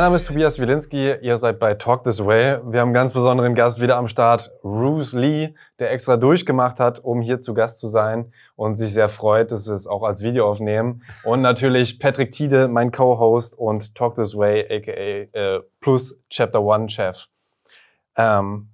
Mein Name ist Tobias Wilinski, ihr seid bei Talk This Way. Wir haben einen ganz besonderen Gast wieder am Start, Bruce Lee, der extra durchgemacht hat, um hier zu Gast zu sein und sich sehr freut, dass wir es auch als Video aufnehmen. Und natürlich Patrick Tiede, mein Co-Host und Talk This Way, aka äh, Plus Chapter One Chef. Ähm,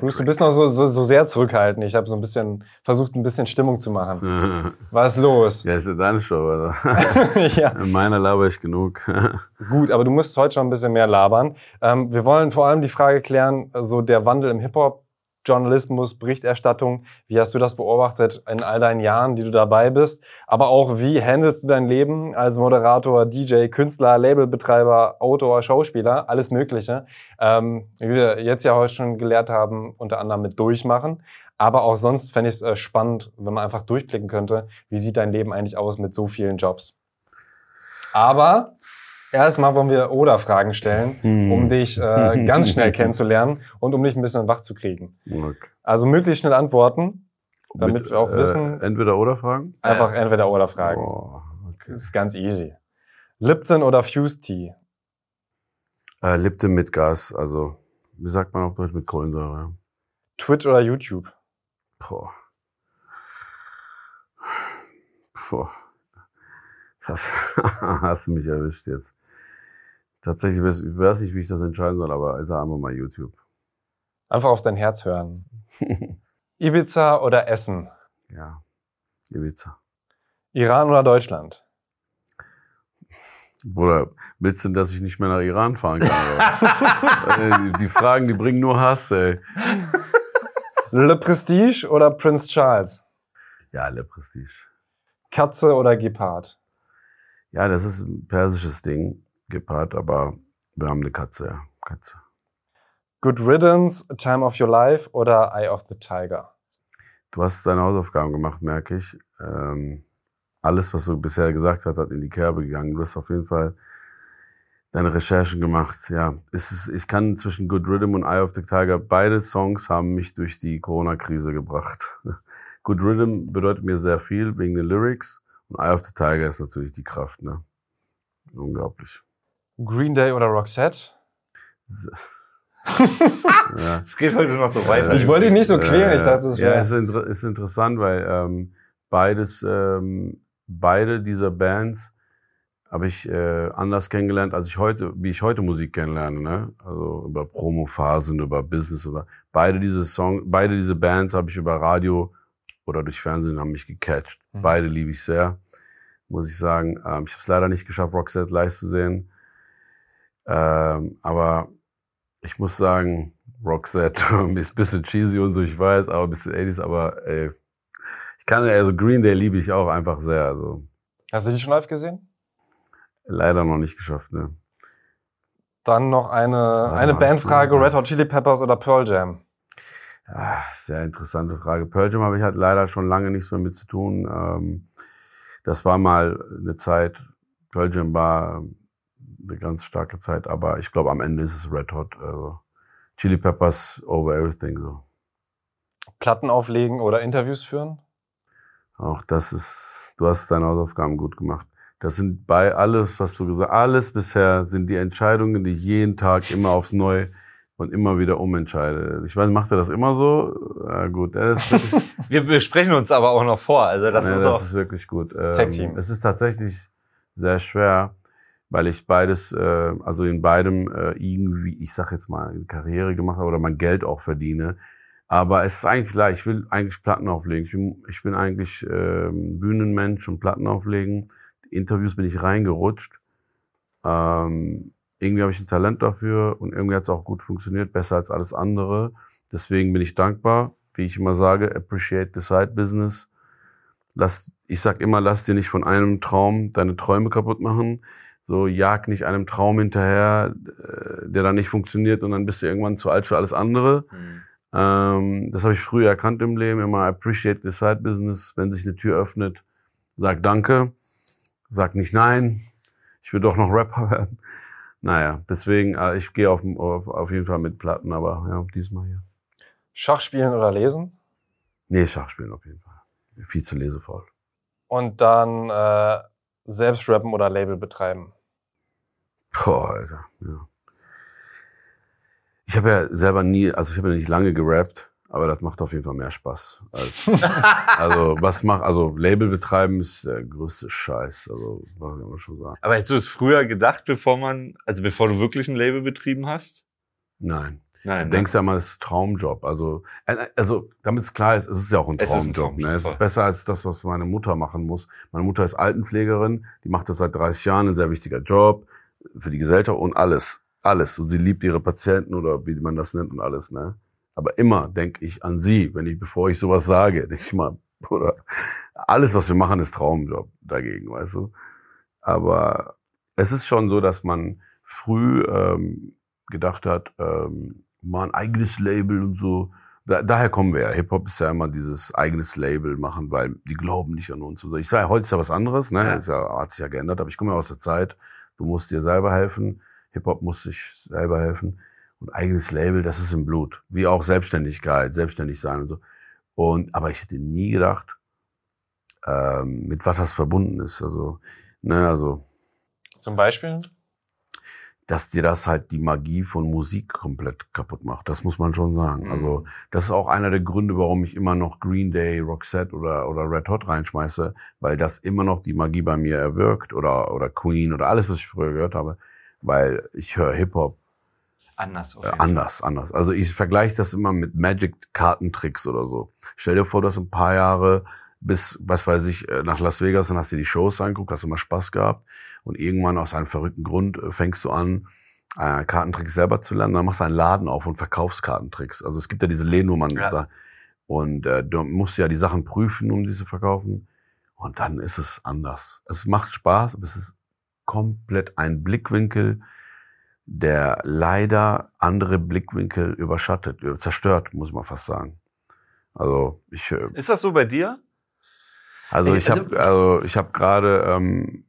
Bruce, du bist noch so, so, so sehr zurückhaltend. Ich habe so ein bisschen versucht, ein bisschen Stimmung zu machen. Was ist los? Ja, ist ja deine Show, oder? ja. In meiner laber ich genug. Gut, aber du musst heute schon ein bisschen mehr labern. Ähm, wir wollen vor allem die Frage klären, so der Wandel im Hip-Hop. Journalismus, Berichterstattung. Wie hast du das beobachtet in all deinen Jahren, die du dabei bist? Aber auch, wie handelst du dein Leben als Moderator, DJ, Künstler, Labelbetreiber, Autor, Schauspieler, alles Mögliche? Ähm, wie wir jetzt ja heute schon gelehrt haben, unter anderem mit Durchmachen. Aber auch sonst fände ich es äh, spannend, wenn man einfach durchblicken könnte, wie sieht dein Leben eigentlich aus mit so vielen Jobs? Aber Erstmal wollen wir Oder-Fragen stellen, hm. um dich äh, ganz schnell kennenzulernen und um dich ein bisschen wach zu kriegen. Okay. Also möglichst schnell antworten, damit Mit, wir auch äh, wissen. Entweder-Oder-Fragen? Einfach Entweder-Oder-Fragen. Oh, okay. Das ist ganz easy. Lipton oder Fuse Tea? Äh, Lipton mit Gas, also wie sagt man auf Deutsch mit Kohlensäure? Twitch oder YouTube? Boah. Boah. Das hast du mich erwischt jetzt. Tatsächlich weiß ich weiß nicht, wie ich das entscheiden soll, aber ich sage einfach mal YouTube. Einfach auf dein Herz hören. Ibiza oder Essen? Ja, Ibiza. Iran oder Deutschland? Bruder, willst du, dass ich nicht mehr nach Iran fahren kann? die, die Fragen, die bringen nur Hass, ey. Le Prestige oder Prince Charles? Ja, Le Prestige. Katze oder Gepard? Ja, das ist ein persisches Ding. Gepard, aber wir haben eine Katze, ja. Katze. Good Riddance, Time of Your Life oder Eye of the Tiger? Du hast deine Hausaufgaben gemacht, merke ich. Ähm, alles, was du bisher gesagt hast, hat in die Kerbe gegangen. Du hast auf jeden Fall deine Recherchen gemacht. Ja, es ist, ich kann zwischen Good Rhythm und Eye of the Tiger, beide Songs haben mich durch die Corona-Krise gebracht. Good Rhythm bedeutet mir sehr viel wegen den Lyrics und Eye of the Tiger ist natürlich die Kraft, ne? Unglaublich. Green Day oder Roxette? ja. Es geht heute noch so weiter. Ich wollte dich nicht so quälen. Ich dachte, es ja, ist, inter ist interessant, weil ähm, beides, ähm, beide dieser Bands habe ich äh, anders kennengelernt, als ich heute, wie ich heute Musik kennenlerne, ne? Also über Promophasen, über Business, über beide diese Songs, beide diese Bands habe ich über Radio oder durch Fernsehen haben mich gecatcht. Mhm. Beide liebe ich sehr, muss ich sagen. Ähm, ich habe es leider nicht geschafft, Roxette live zu sehen. Ähm, aber ich muss sagen, Roxette ist ein bisschen cheesy und so, ich weiß, aber ein bisschen 80s, aber ey, ich kann, also Green Day liebe ich auch einfach sehr. Also. Hast du die schon live gesehen? Leider noch nicht geschafft, ne. Dann noch eine, eine Bandfrage, Red Hot Chili Peppers oder Pearl Jam? Ah, sehr interessante Frage. Pearl Jam habe ich halt leider schon lange nichts mehr mit zu tun. Ähm, das war mal eine Zeit, Pearl Jam war eine ganz starke Zeit, aber ich glaube, am Ende ist es Red Hot. Also Chili Peppers over everything. So. Platten auflegen oder Interviews führen? Auch das ist, du hast deine Hausaufgaben gut gemacht. Das sind bei alles, was du gesagt hast, alles bisher sind die Entscheidungen, die ich jeden Tag immer aufs Neue und immer wieder umentscheide. Ich weiß, macht er das immer so? Ja, gut. Das ist Wir besprechen uns aber auch noch vor. Also das, nee, ist, das auch ist wirklich gut. Tag Team. Ähm, es ist tatsächlich sehr schwer weil ich beides, äh, also in beidem äh, irgendwie, ich sag jetzt mal, Karriere gemacht habe oder mein Geld auch verdiene. Aber es ist eigentlich klar, ich will eigentlich Platten auflegen. Ich bin, ich bin eigentlich äh, Bühnenmensch und Platten auflegen. Die Interviews bin ich reingerutscht. Ähm, irgendwie habe ich ein Talent dafür und irgendwie hat es auch gut funktioniert, besser als alles andere. Deswegen bin ich dankbar. Wie ich immer sage, appreciate the side business. Lass, ich sag immer, lass dir nicht von einem Traum deine Träume kaputt machen so, jag nicht einem Traum hinterher, äh, der dann nicht funktioniert und dann bist du irgendwann zu alt für alles andere. Mhm. Ähm, das habe ich früher erkannt im Leben, immer appreciate the side business. Wenn sich eine Tür öffnet, sag Danke, sag nicht Nein, ich will doch noch Rapper werden. Naja, deswegen, äh, ich gehe auf, auf, auf jeden Fall mit Platten, aber ja, diesmal hier. Schach spielen oder lesen? Nee, Schach spielen auf jeden Fall. Viel zu lesevoll. Und dann äh, selbst rappen oder Label betreiben? Boah, Alter, ja. Ich habe ja selber nie, also ich habe ja nicht lange gerappt, aber das macht auf jeden Fall mehr Spaß. Als, also was macht, also Label betreiben ist der größte Scheiß, also was kann man schon sagen. Aber hättest du es früher gedacht, bevor man, also bevor du wirklich ein Label betrieben hast? Nein. Nein. Du denkst ja mal, das ist Traumjob. Also, äh, also damit es klar ist, es ist ja auch ein Es ist ein Traumjob. Traumjob, ne? Es ist besser als das, was meine Mutter machen muss. Meine Mutter ist Altenpflegerin, die macht das seit 30 Jahren, ein sehr wichtiger Job für die Gesellschaft und alles. Alles. Und sie liebt ihre Patienten oder wie man das nennt und alles. Ne? Aber immer denke ich an sie, wenn ich, bevor ich sowas sage, denke ich mal, Bruder, alles, was wir machen, ist Traumjob dagegen, weißt du. Aber es ist schon so, dass man früh ähm, gedacht hat, ähm, mal ein eigenes Label und so. Da, daher kommen wir ja. Hip-Hop ist ja immer dieses eigenes Label machen, weil die glauben nicht an uns. Und so. Ich sage, heute ist ja was anderes, ne? Ja. Ist ja, hat sich ja geändert, aber ich komme ja aus der Zeit, du musst dir selber helfen. Hip-Hop muss sich selber helfen. Und eigenes Label, das ist im Blut. Wie auch Selbstständigkeit, selbstständig sein und so. Und, aber ich hätte nie gedacht, ähm, mit was das verbunden ist. Also, ne, also, Zum Beispiel? Dass dir das halt die Magie von Musik komplett kaputt macht. Das muss man schon sagen. Mhm. Also das ist auch einer der Gründe, warum ich immer noch Green Day, Roxette oder, oder Red Hot reinschmeiße, weil das immer noch die Magie bei mir erwirkt oder, oder Queen oder alles, was ich früher gehört habe, weil ich höre Hip-Hop Anders äh, anders, anders. Also ich vergleiche das immer mit Magic-Kartentricks oder so. Stell dir vor, dass ein paar Jahre bis, was weiß ich, äh, nach Las Vegas, dann hast du die Shows angeguckt, hast immer Spaß gehabt und irgendwann aus einem verrückten Grund äh, fängst du an, äh, Kartentricks selber zu lernen, dann machst du einen Laden auf und verkaufst Kartentricks. Also es gibt ja diese Läden, wo man Ja. da, und äh, du musst ja die Sachen prüfen, um die zu verkaufen. Und dann ist es anders. Es macht Spaß, aber es ist komplett ein Blickwinkel, der leider andere Blickwinkel überschattet, zerstört, muss man fast sagen. Also ich, Ist das so bei dir? Also Ich- ich also- habe, also ich habe gerade, ähm,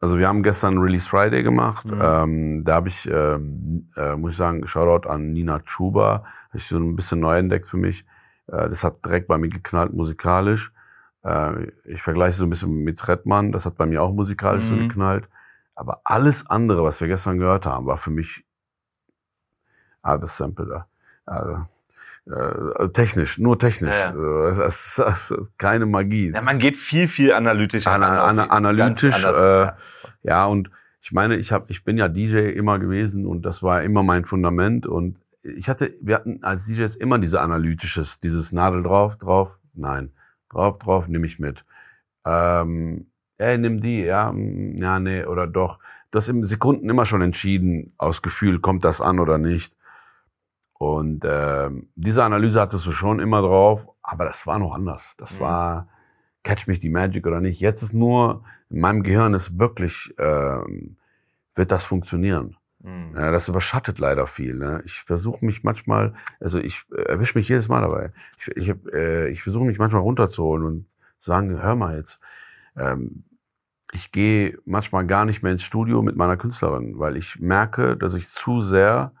also wir haben gestern Release Friday gemacht. Mhm. Ähm, da habe ich, ähm, äh, muss ich sagen, Shoutout an Nina Chuba, habe ich so ein bisschen neu entdeckt für mich. Äh, das hat direkt bei mir geknallt musikalisch. Äh, ich vergleiche so ein bisschen mit Redman, das hat bei mir auch musikalisch so Mhm. geknallt. Aber alles andere, was wir gestern gehört haben, war für mich ah, das Sample da. Also, äh, technisch, nur technisch. Ja, Äh, Es, es, es ist keine Magie. Ja, man geht viel, viel analytischer. Ana, ran auf ana, die- ganz analytisch, anders, äh, ja. ja, und ich meine, ich habe, ich bin ja DJ immer gewesen und das war immer mein Fundament und ich hatte, wir hatten als DJs immer diese analytisches, dieses Nadel drauf, drauf, nein, drauf, drauf, nehme ich mit. Ähm, ey, nimm die, ja, mm, ja, nee, oder doch. Das im Sekunden immer schon entschieden, aus Gefühl, kommt das an oder nicht. Und ähm, diese Analyse hattest du schon immer drauf, aber das war noch anders. Das Mhm. war Catch mich die Magic oder nicht. Jetzt ist nur, in meinem Gehirn ist wirklich, ähm, wird das funktionieren. Mhm. Ja, das überschattet leider viel. Ne? Ich versuche mich manchmal, also ich erwische mich jedes Mal dabei. Ich, ich, hab, äh, ich versuche mich manchmal runterzuholen und sagen, hör mal jetzt, ähm, ich gehe manchmal gar nicht mehr ins Studio mit meiner Künstlerin, weil ich merke, dass ich zu sehr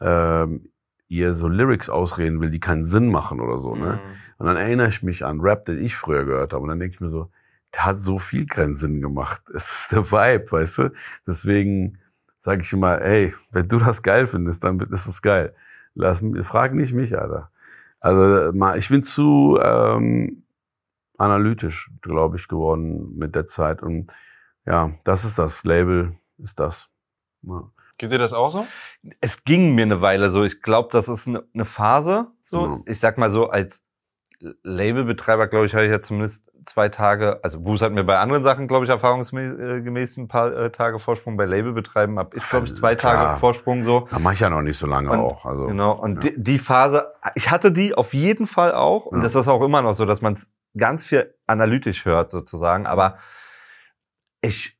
ähm, ihr so Lyrics ausreden will, die keinen Sinn machen oder so. Ne? Mhm. Und dann erinnere ich mich an Rap, den ich früher gehört habe. Und dann denke ich mir so, der hat so viel keinen Sinn gemacht. Es ist der Vibe, weißt du? Deswegen sage ich immer, ey, wenn du das geil findest, dann ist es geil. Lass frag nicht mich, Alter. Also mal, ich bin zu ähm, analytisch, glaube ich, geworden mit der Zeit. Und ja, das ist das. Label ist das. Ja. Geht dir das auch so? Es ging mir eine Weile so. Ich glaube, das ist eine, eine Phase. So, Ja. ich sag mal so, als Labelbetreiber, glaube ich, habe ich ja zumindest zwei Tage, also Bruce hat mir bei anderen Sachen, glaube ich, erfahrungsgemäß ein paar äh, Tage Vorsprung. Bei Labelbetreiben habe ich, glaube ich, zwei Klar. Tage Vorsprung so. Da mache ich ja noch nicht so lange Und- auch. Also, Genau. Und ja. die, die Phase, ich hatte die auf jeden Fall auch. Und Ja. das ist auch immer noch so, dass man es ganz viel analytisch hört, sozusagen. Aber ich äh,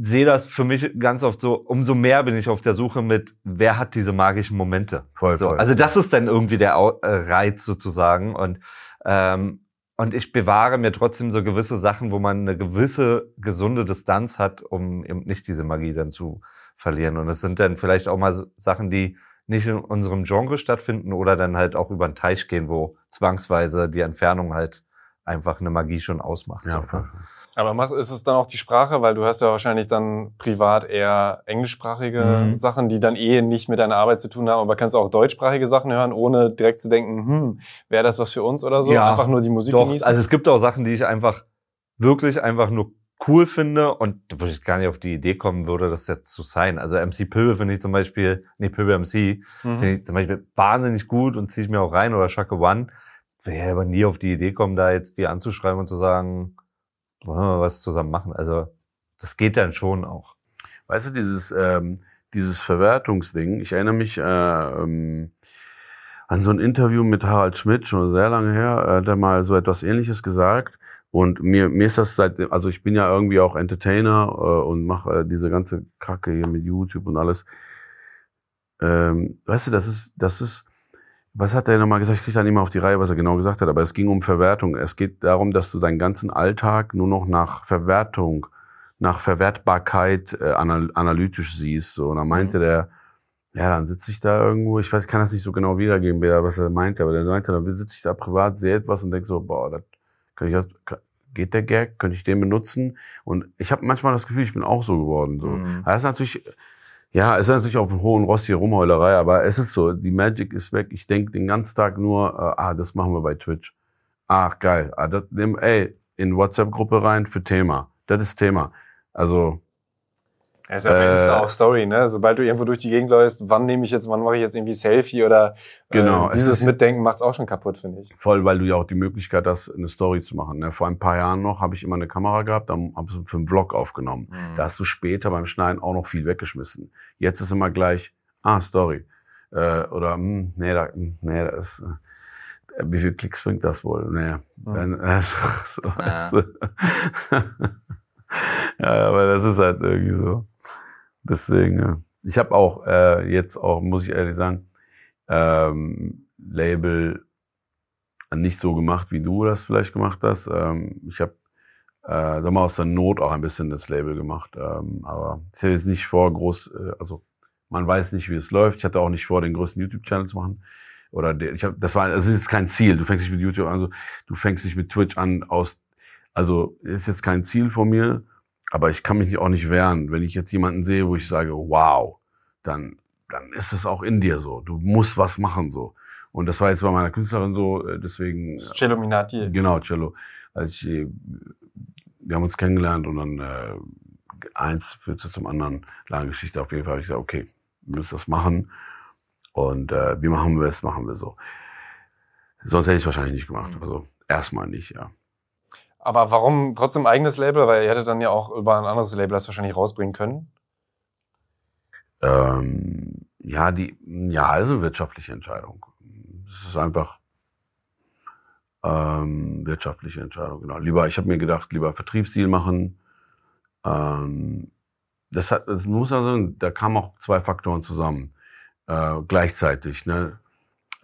sehe das für mich ganz oft so, umso mehr bin ich auf der Suche mit, wer hat diese magischen Momente. voll, So, voll. also das ist dann irgendwie der äh, Reiz sozusagen. Und, ähm, und ich bewahre mir trotzdem so gewisse Sachen, wo man eine gewisse gesunde Distanz hat, um eben nicht diese Magie dann zu verlieren. Und es sind dann vielleicht auch mal Sachen, die nicht in unserem Genre stattfinden oder dann halt auch über den Teich gehen, wo zwangsweise die Entfernung halt einfach eine Magie schon ausmacht. ja, so, voll. ne? Aber ist es dann auch die Sprache, weil du hast ja wahrscheinlich dann privat eher englischsprachige mhm. Sachen, die dann eh nicht mit deiner Arbeit zu tun haben, aber kannst auch deutschsprachige Sachen hören, ohne direkt zu denken, hm, wäre das was für uns oder so? Ja, einfach nur die Musik doch. genießen? Also es gibt auch Sachen, die ich einfach wirklich einfach nur cool finde und würde ich gar nicht auf die Idee kommen würde, das jetzt zu sein. Also MC Pöbel finde ich zum Beispiel, nee, Pöbel MC, mhm. finde ich zum Beispiel wahnsinnig gut und ziehe ich mir auch rein oder Shaka One. Wäre aber nie auf die Idee kommen, da jetzt die anzuschreiben und zu sagen, wollen wir was zusammen machen. Also das geht dann schon auch. Weißt du, dieses, ähm, dieses Verwertungsding, ich erinnere mich äh, ähm, an so ein Interview mit Harald Schmidt, schon sehr lange her, äh, hat er mal so etwas ähnliches gesagt. Und mir, mir ist das seit, also ich bin ja irgendwie auch Entertainer äh, und mache äh, diese ganze Kacke hier mit YouTube und alles. Ähm, weißt du, das ist, das ist, was hat er nochmal gesagt? Ich kriege da nicht mehr auf die Reihe, was er genau gesagt hat, aber es ging um Verwertung. Es geht darum, dass du deinen ganzen Alltag nur noch nach Verwertung, nach Verwertbarkeit äh, anal analytisch siehst. So. Und dann meinte mhm. der, ja, dann sitze ich da irgendwo, ich weiß, ich kann das nicht so genau wiedergeben, was er meinte, aber der meinte, dann sitze ich da privat, sehe etwas und denke so, boah, das kann ich das, geht der Gag, könnte ich den benutzen? Und ich habe manchmal das Gefühl, ich bin auch so geworden. So. Mhm. Das ist natürlich ja, es ist natürlich auf einem hohen Ross hier Rumheulerei, aber es ist so, die Magic ist weg. Ich denke den ganzen Tag nur, äh, ah, das machen wir bei Twitch. Ach, geil. Ah, das, nimm, ey, in WhatsApp-Gruppe rein für Thema. Das ist Thema. Also, es ist ja äh, auch Story, ne? Sobald du irgendwo durch die Gegend läufst, wann nehme ich jetzt, wann mache ich jetzt irgendwie Selfie oder genau, äh, dieses ist, Mitdenken macht's auch schon kaputt, finde ich. Voll, weil du ja auch die Möglichkeit hast, eine Story zu machen. Ne? Vor ein paar Jahren noch habe ich immer eine Kamera gehabt, dann habe ich für einen Vlog aufgenommen. Mhm. Da hast du später beim Schneiden auch noch viel weggeschmissen. Jetzt ist immer gleich, ah, Story. Äh, oder, mh, hm, nee, da, hm, nee, das äh, wie viel Klicks bringt das wohl? Nee. Mhm. Äh, so, ja. Weißt du. ja, aber das ist halt irgendwie so. Deswegen, ich habe auch äh, jetzt auch, muss ich ehrlich sagen, ähm, Label nicht so gemacht, wie du das vielleicht gemacht hast. Ähm, ich habe äh, sag mal aus der Not auch ein bisschen das Label gemacht. Ähm, aber ich hätte jetzt nicht vor, groß, äh, also man weiß nicht, wie es läuft. Ich hatte auch nicht vor, den größten YouTube-Channel zu machen. Oder der, ich habe, das war, das ist jetzt kein Ziel. Du fängst nicht mit YouTube an, also du fängst nicht mit Twitch an aus, also ist jetzt kein Ziel von mir. Aber ich kann mich auch nicht wehren. Wenn ich jetzt jemanden sehe, wo ich sage, wow, dann, dann ist es auch in dir so. Du musst was machen so. Und das war jetzt bei meiner Künstlerin so, äh, deswegen. Cello Minati. Genau, Cello. Also ich, äh, wir haben uns kennengelernt und dann äh, eins führt zum anderen. Lange Geschichte. Auf jeden Fall habe ich gesagt, okay, wir müssen das machen. Und äh, wie machen wir es, machen wir so. Sonst hätte ich es wahrscheinlich nicht gemacht. Mhm. Also erstmal nicht, ja. Aber warum trotzdem eigenes Label? Weil ihr hättet dann ja auch über ein anderes Label das wahrscheinlich rausbringen können. Ähm, ja, die, ja, also wirtschaftliche Entscheidung. Es ist einfach ähm, wirtschaftliche Entscheidung, genau. Lieber, ich habe mir gedacht, lieber Vertriebsdeal machen. Ähm, das hat, das muss man sagen, da kamen auch zwei Faktoren zusammen äh, gleichzeitig. Ne?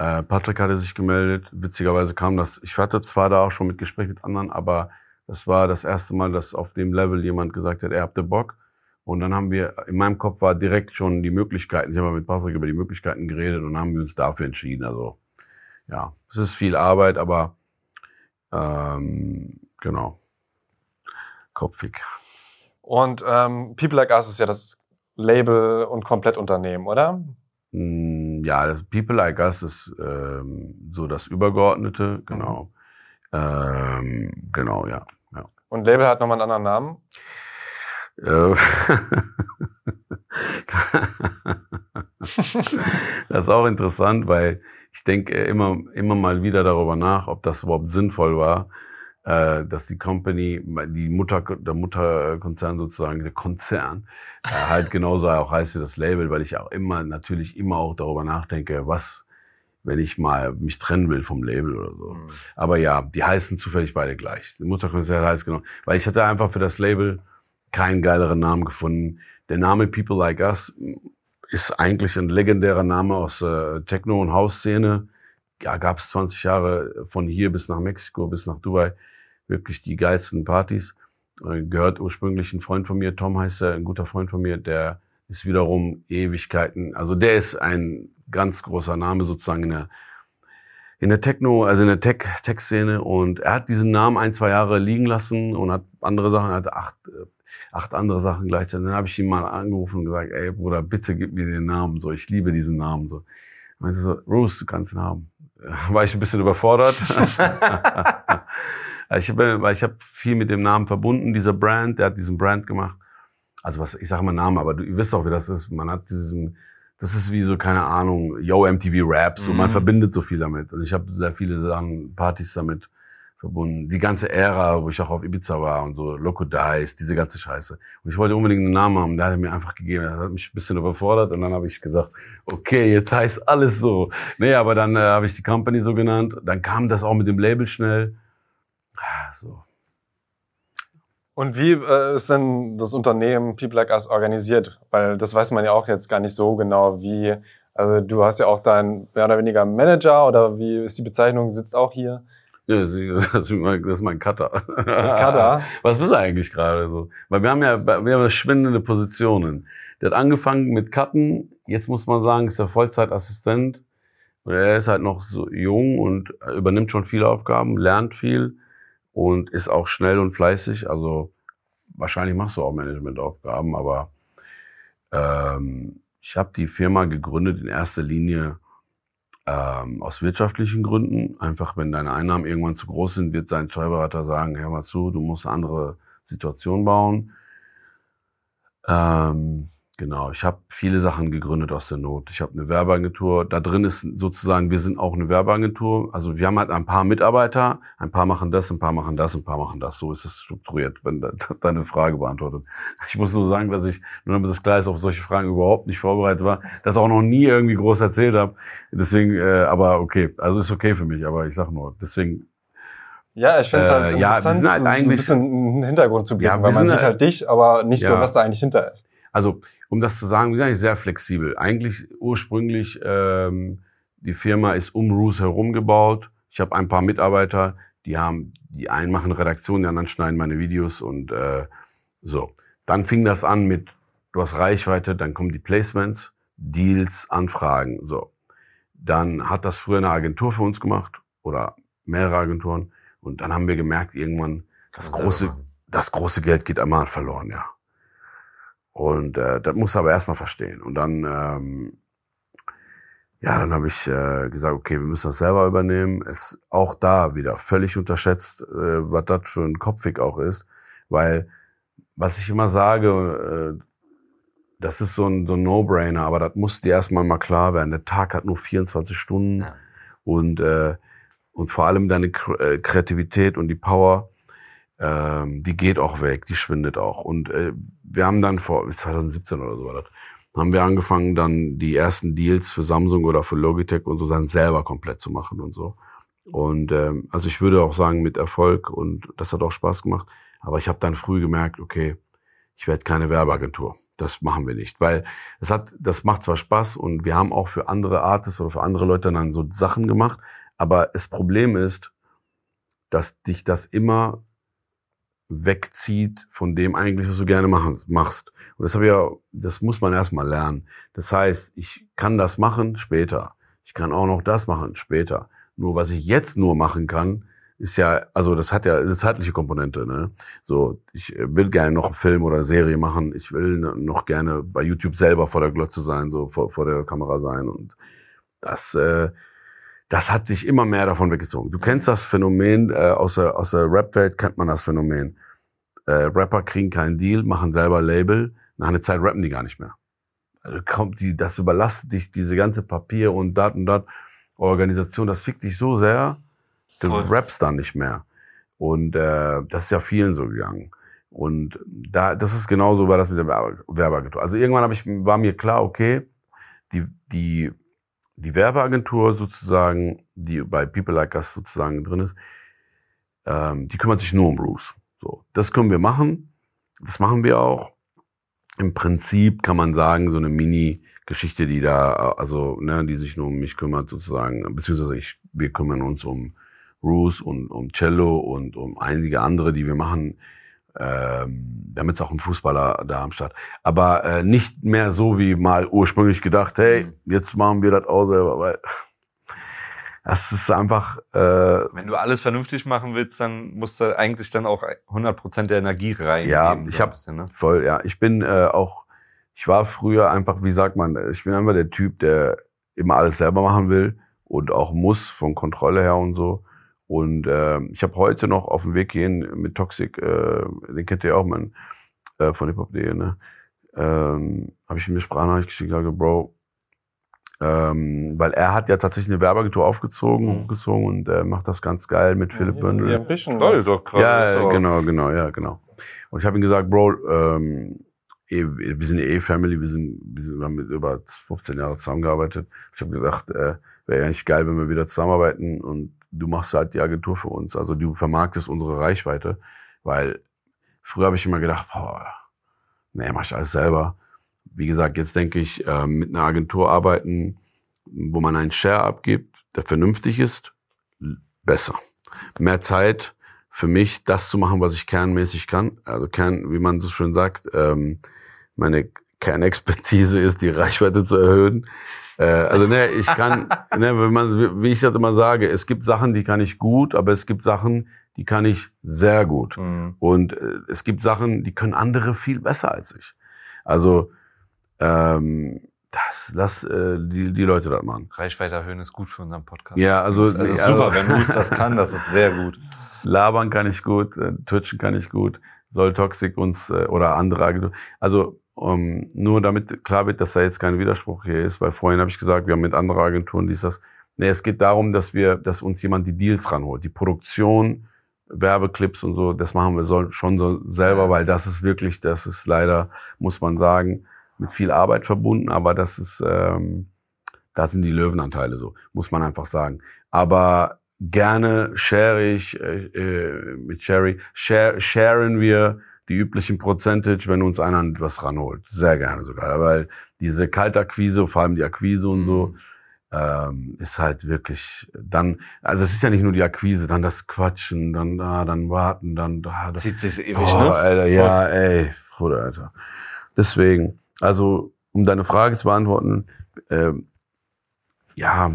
Äh, Patrick hatte sich gemeldet. Witzigerweise kam das. Ich hatte zwar da auch schon mit Gespräch mit anderen, aber das war das erste Mal, dass auf dem Level jemand gesagt hat, er habt Bock. Und dann haben wir, in meinem Kopf war direkt schon die Möglichkeiten. Ich habe mit Patrick über die Möglichkeiten geredet und haben wir uns dafür entschieden. Also ja, es ist viel Arbeit, aber ähm, genau. Kopfig. Und ähm, People Like Us ist ja das Label und Komplettunternehmen, oder? Hm, ja, das People Like Us ist ähm, so das Übergeordnete, genau. Mhm. Ähm, genau, ja, ja. Und Label hat nochmal einen anderen Namen? Äh, das ist auch interessant, weil ich denke immer, immer mal wieder darüber nach, ob das überhaupt sinnvoll war, äh, dass die Company, die Mutter, der Mutterkonzern sozusagen, der Konzern, äh, halt genauso auch heißt wie das Label, weil ich auch immer, natürlich immer auch darüber nachdenke, was, wenn ich mal mich trennen will vom Label oder so. Mhm. Aber ja, die heißen zufällig beide gleich. Der Mutterkonzern heißt genau, weil ich hatte einfach für das Label keinen geileren Namen gefunden. Der Name People Like Us ist eigentlich ein legendärer Name aus äh, Techno- und House-Szene. Ja, gab es 20 Jahre von hier bis nach Mexiko, bis nach Dubai wirklich die geilsten Partys. Äh, gehört ursprünglich ein Freund von mir, Tom heißt er, ein guter Freund von mir, der ist wiederum Ewigkeiten, also der ist ein ganz großer Name sozusagen in der, in der Techno, also in der Tech, Tech-Szene und er hat diesen Namen ein, zwei Jahre liegen lassen und hat andere Sachen, er hat acht, äh, acht andere Sachen gleichzeitig. Dann habe ich ihn mal angerufen und gesagt, ey Bruder, bitte gib mir den Namen, so, ich liebe diesen Namen, so. Meinte so, Rose, du kannst ihn haben. War ich ein bisschen überfordert. ich habe, weil ich habe viel mit dem Namen verbunden, dieser Brand, der hat diesen Brand gemacht. Also was, ich sage mal Namen, aber du, ihr wisst auch, wie das ist. Man hat diesen, das ist wie so, keine Ahnung, Yo MTV Rap, so, mhm. man verbindet so viel damit. Und ich habe sehr viele Sachen, Partys damit verbunden. Die ganze Ära, wo ich auch auf Ibiza war und so, Loco Dice, diese ganze Scheiße. Und ich wollte unbedingt einen Namen haben, der hat er mir einfach gegeben. Das hat mich ein bisschen überfordert und dann habe ich gesagt, okay, jetzt heißt alles so. Nee, aber dann äh, habe ich die Company so genannt. Dann kam das auch mit dem Label schnell. Ah, so. Und wie äh, ist denn das Unternehmen People Like Us organisiert? Weil das weiß man ja auch jetzt gar nicht so genau, wie, also du hast ja auch deinen mehr oder weniger Manager oder wie ist die Bezeichnung, sitzt auch hier. Ja, das ist mein, das ist mein Cutter. Cutter? Was bist du eigentlich gerade so? Weil wir haben ja, wir haben ja schwindende Positionen. Der hat angefangen mit Cutten, jetzt muss man sagen, ist er Vollzeitassistent. Und er ist halt noch so jung und übernimmt schon viele Aufgaben, lernt viel und ist auch schnell und fleißig. Also wahrscheinlich machst du auch Managementaufgaben, aber ähm, ich habe die Firma gegründet in erster Linie ähm, aus wirtschaftlichen Gründen. Einfach, wenn deine Einnahmen irgendwann zu groß sind, wird sein Steuerberater sagen, hör mal zu, du musst andere Situation bauen. Ähm, Genau, ich habe viele Sachen gegründet aus der Not. Ich habe eine Werbeagentur. Da drin ist sozusagen, wir sind auch eine Werbeagentur. Also wir haben halt ein paar Mitarbeiter, ein paar machen das, ein paar machen das, ein paar machen das. So ist es strukturiert, wenn deine Frage beantwortet. Ich muss nur sagen, dass ich, nur damit das klar ist, auf solche Fragen überhaupt nicht vorbereitet war, das auch noch nie irgendwie groß erzählt habe. Deswegen, äh, aber okay, also ist okay für mich, aber ich sag nur, deswegen ja, ich finde es halt äh, interessant, ja, wir sind halt eigentlich, so ein bisschen einen Hintergrund zu bieten, ja, weil man sieht halt dich, aber nicht ja, so, was da eigentlich hinter ist. Also um das zu sagen, bin ich sehr flexibel. Eigentlich ursprünglich, ähm, die Firma ist um Roos herum gebaut. Ich habe ein paar Mitarbeiter, die haben, die einen machen Redaktion, die anderen schneiden meine Videos und äh, so. Dann fing das an mit, du hast Reichweite, dann kommen die Placements, Deals, Anfragen, so. Dann hat das früher eine Agentur für uns gemacht oder mehrere Agenturen und dann haben wir gemerkt irgendwann, das große, das große Geld geht einmal verloren, ja. Und äh, das muss aber erstmal verstehen. Und dann, ähm, ja, dann habe ich äh, gesagt, okay, wir müssen das selber übernehmen. Es auch da wieder völlig unterschätzt, äh, was das für ein Kopfweg auch ist, weil was ich immer sage, äh, das ist so ein, so ein No-Brainer, aber das muss dir erstmal mal klar werden. Der Tag hat nur 24 Stunden ja. und äh, und vor allem deine äh, Kreativität und die Power ähm, die geht auch weg, die schwindet auch. Und äh, wir haben dann vor 2017 oder so war das, haben wir angefangen, dann die ersten Deals für Samsung oder für Logitech und so dann selber komplett zu machen und so. Und ähm, also ich würde auch sagen mit Erfolg und das hat auch Spaß gemacht. Aber ich habe dann früh gemerkt, okay, ich werde keine Werbeagentur. Das machen wir nicht, weil es hat, das macht zwar Spaß und wir haben auch für andere Artists oder für andere Leute dann so Sachen gemacht, aber das Problem ist, dass dich das immer wegzieht von dem eigentlich, was du gerne machen, machst. Und das habe ich ja, das muss man erstmal lernen. Das heißt, ich kann das machen später. Ich kann auch noch das machen später. Nur was ich jetzt nur machen kann, ist ja, also das hat ja eine zeitliche Komponente. Ne? So, ich will gerne noch einen Film oder eine Serie machen. Ich will noch gerne bei YouTube selber vor der Glotze sein, so vor, vor der Kamera sein. Und das, äh, das hat sich immer mehr davon weggezogen. Du kennst das Phänomen, äh, aus der, aus der Rap-Welt kennt man das Phänomen äh, Rapper kriegen keinen Deal, machen selber Label, nach einer Zeit rappen die gar nicht mehr. Also kommt die, das überlastet dich, diese ganze Papier und dat und dat Organisation, das fickt dich so sehr, du Voll. rappst dann nicht mehr. Und äh, das ist ja vielen so gegangen. Und da, das ist genauso war das mit der Werbeagentur. Also irgendwann hab ich, war mir klar, okay, die, die, die Werbeagentur sozusagen, die bei People Like Us sozusagen drin ist, ähm, die kümmert sich nur um Bruce. So, das können wir machen. Das machen wir auch. Im Prinzip kann man sagen, so eine Mini-Geschichte, die da, also, ne, die sich nur um mich kümmert, sozusagen, beziehungsweise ich, wir kümmern uns um Bruce und um Cello und um einige andere, die wir machen. Ähm, damit ist auch ein Fußballer da am Start. Aber äh, nicht mehr so wie mal ursprünglich gedacht, hey, mhm. jetzt machen wir das auch selber, weil das ist einfach. Äh, Wenn du alles vernünftig machen willst, dann musst du eigentlich dann auch 100% der Energie rein. Ja, ich so habe ne? voll. Ja, ich bin äh, auch. Ich war früher einfach, wie sagt man, ich bin einfach der Typ, der immer alles selber machen will und auch muss von Kontrolle her und so. Und äh, ich habe heute noch auf dem Weg gehen mit Toxic, äh, den kennt ihr auch, man, äh, von hiphop.de, ne? Ähm, habe ich ihm eine Sprachnachricht geschickt, sage, Bro, ähm, weil er hat ja tatsächlich eine Werbeagentur aufgezogen, mhm. hochgezogen und äh, macht das ganz geil mit Philipp Bündel. Ja, ein bisschen toll, doch krass. Ja, genau, genau, ja, genau. Und ich habe ihm gesagt, Bro, ähm, eh, wir sind eh Family, wir sind, wir sind wir haben mit über 15 Jahre zusammengearbeitet. Ich habe gesagt, äh, wäre eigentlich geil, wenn wir wieder zusammenarbeiten und du machst halt die Agentur für uns. Also du vermarktest unsere Reichweite, weil früher habe ich immer gedacht, boah, nee, mach ich alles selber. Wie gesagt, jetzt denke ich, äh, mit einer Agentur arbeiten, wo man einen Share abgibt, der vernünftig ist, besser. Mehr Zeit für mich, das zu machen, was ich kernmäßig kann. Also Kern, wie man so schön sagt, ähm, meine Kernexpertise ist, die Reichweite zu erhöhen. Äh, also ne, ich kann, ne, wenn man, wie ich das immer sage, es gibt Sachen, die kann ich gut, aber es gibt Sachen, die kann ich sehr gut. Mhm. Und äh, es gibt Sachen, die können andere viel besser als ich. Also ähm, das, lass äh, die, die Leute das machen. Reichweite erhöhen ist gut für unseren Podcast. Ja, also, also super, also, wenn Moose das kann, das ist sehr gut. Labern kann ich gut, äh, Twitchen kann ich gut, soll Toxic uns äh, oder andere Agenturen. Also um, nur damit klar wird, dass da jetzt kein Widerspruch hier ist, weil vorhin habe ich gesagt, wir haben mit anderen Agenturen dies, das. Nee, es geht darum, dass wir, dass uns jemand die Deals ranholt. Die Produktion, Werbeclips und so, das machen wir so, schon so selber, weil das ist wirklich, das ist leider, muss man sagen, mit viel Arbeit verbunden, aber das ist, ähm, da sind die Löwenanteile so, muss man einfach sagen. Aber gerne share ich äh, äh, mit Sherry, share, sharen wir die üblichen Percentage, wenn uns einer was ranholt. Sehr gerne sogar, weil diese Kaltakquise, vor allem die Akquise und so, mhm. ähm, ist halt wirklich dann, also es ist ja nicht nur die Akquise, dann das Quatschen, dann da, dann warten, dann da. Das, Zieht sich ewig, oh, ne? Alter, ja, ey, Bruder, Alter. Deswegen, also um deine Frage zu beantworten, äh, ja,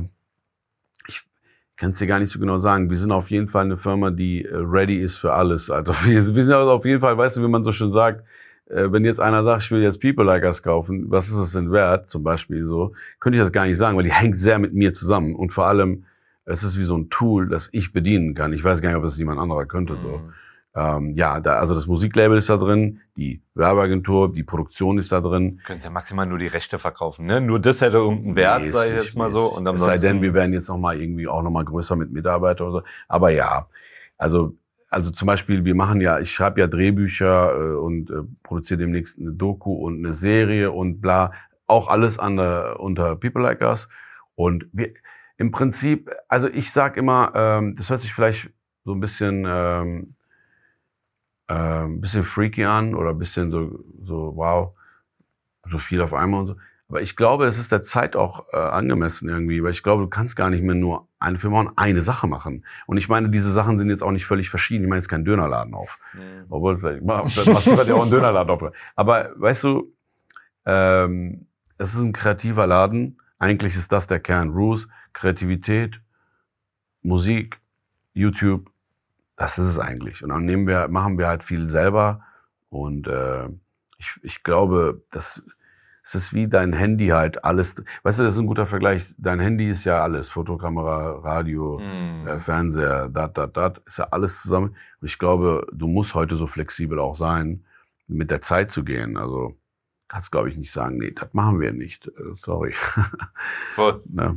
kann es dir gar nicht so genau sagen. Wir sind auf jeden Fall eine Firma, die äh, ready ist für alles. Also wir, sind also auf jeden Fall, weißt du, wie man so schön sagt, äh, wenn jetzt einer sagt, ich will jetzt People Like Us kaufen, was ist das denn wert, zum Beispiel so, könnte ich das gar nicht sagen, weil die hängt sehr mit mir zusammen. Und vor allem, es ist wie so ein Tool, das ich bedienen kann. Ich weiß gar nicht, ob das jemand anderer könnte. So. Ähm, ja, da, also das Musiklabel ist da drin, die Werbeagentur, die Produktion ist da drin. Können Sie ja maximal nur die Rechte verkaufen, ne? Nur das hätte irgendeinen Wert, mäßig, sei jetzt mal so. Und es sei denn, wir werden jetzt noch mal irgendwie auch noch mal größer mit Mitarbeitern oder so. Aber ja, also also zum Beispiel, wir machen ja, ich schreibe ja Drehbücher äh, und äh, produziere demnächst eine Doku und eine Serie und bla, auch alles an der, unter People Like Us. Und wir, im Prinzip, also ich sag immer, ähm, das hört sich vielleicht so ein bisschen ähm, äh, ein bisschen freaky an oder ein bisschen so, so wow, so viel auf einmal und so. Aber ich glaube, es ist der Zeit auch äh, angemessen irgendwie, weil ich glaube, du kannst gar nicht mehr nur eine Firma und eine Sache machen. Und ich meine, diese Sachen sind jetzt auch nicht völlig verschieden. Ich meine jetzt keinen Dönerladen auf. Mhm. Obwohl, vielleicht machst du ja auch einen Dönerladen auf. Aber weißt du, ähm, es ist ein kreativer Laden. Eigentlich ist das der Kern. Rules, Kreativität, Musik, YouTube, das ist es eigentlich. Und dann nehmen wir, machen wir halt viel selber. Und äh, ich, ich glaube, das es ist wie dein Handy halt alles. Weißt du, das ist ein guter Vergleich. Dein Handy ist ja alles. Fotokamera, Radio, mm. äh, Fernseher, dat, dat, dat. Ist ja alles zusammen. Und ich glaube, du musst heute so flexibel auch sein, mit der Zeit zu gehen. Also kannst, glaube ich, nicht sagen, nee, das machen wir nicht. Äh, sorry. Voll. ja.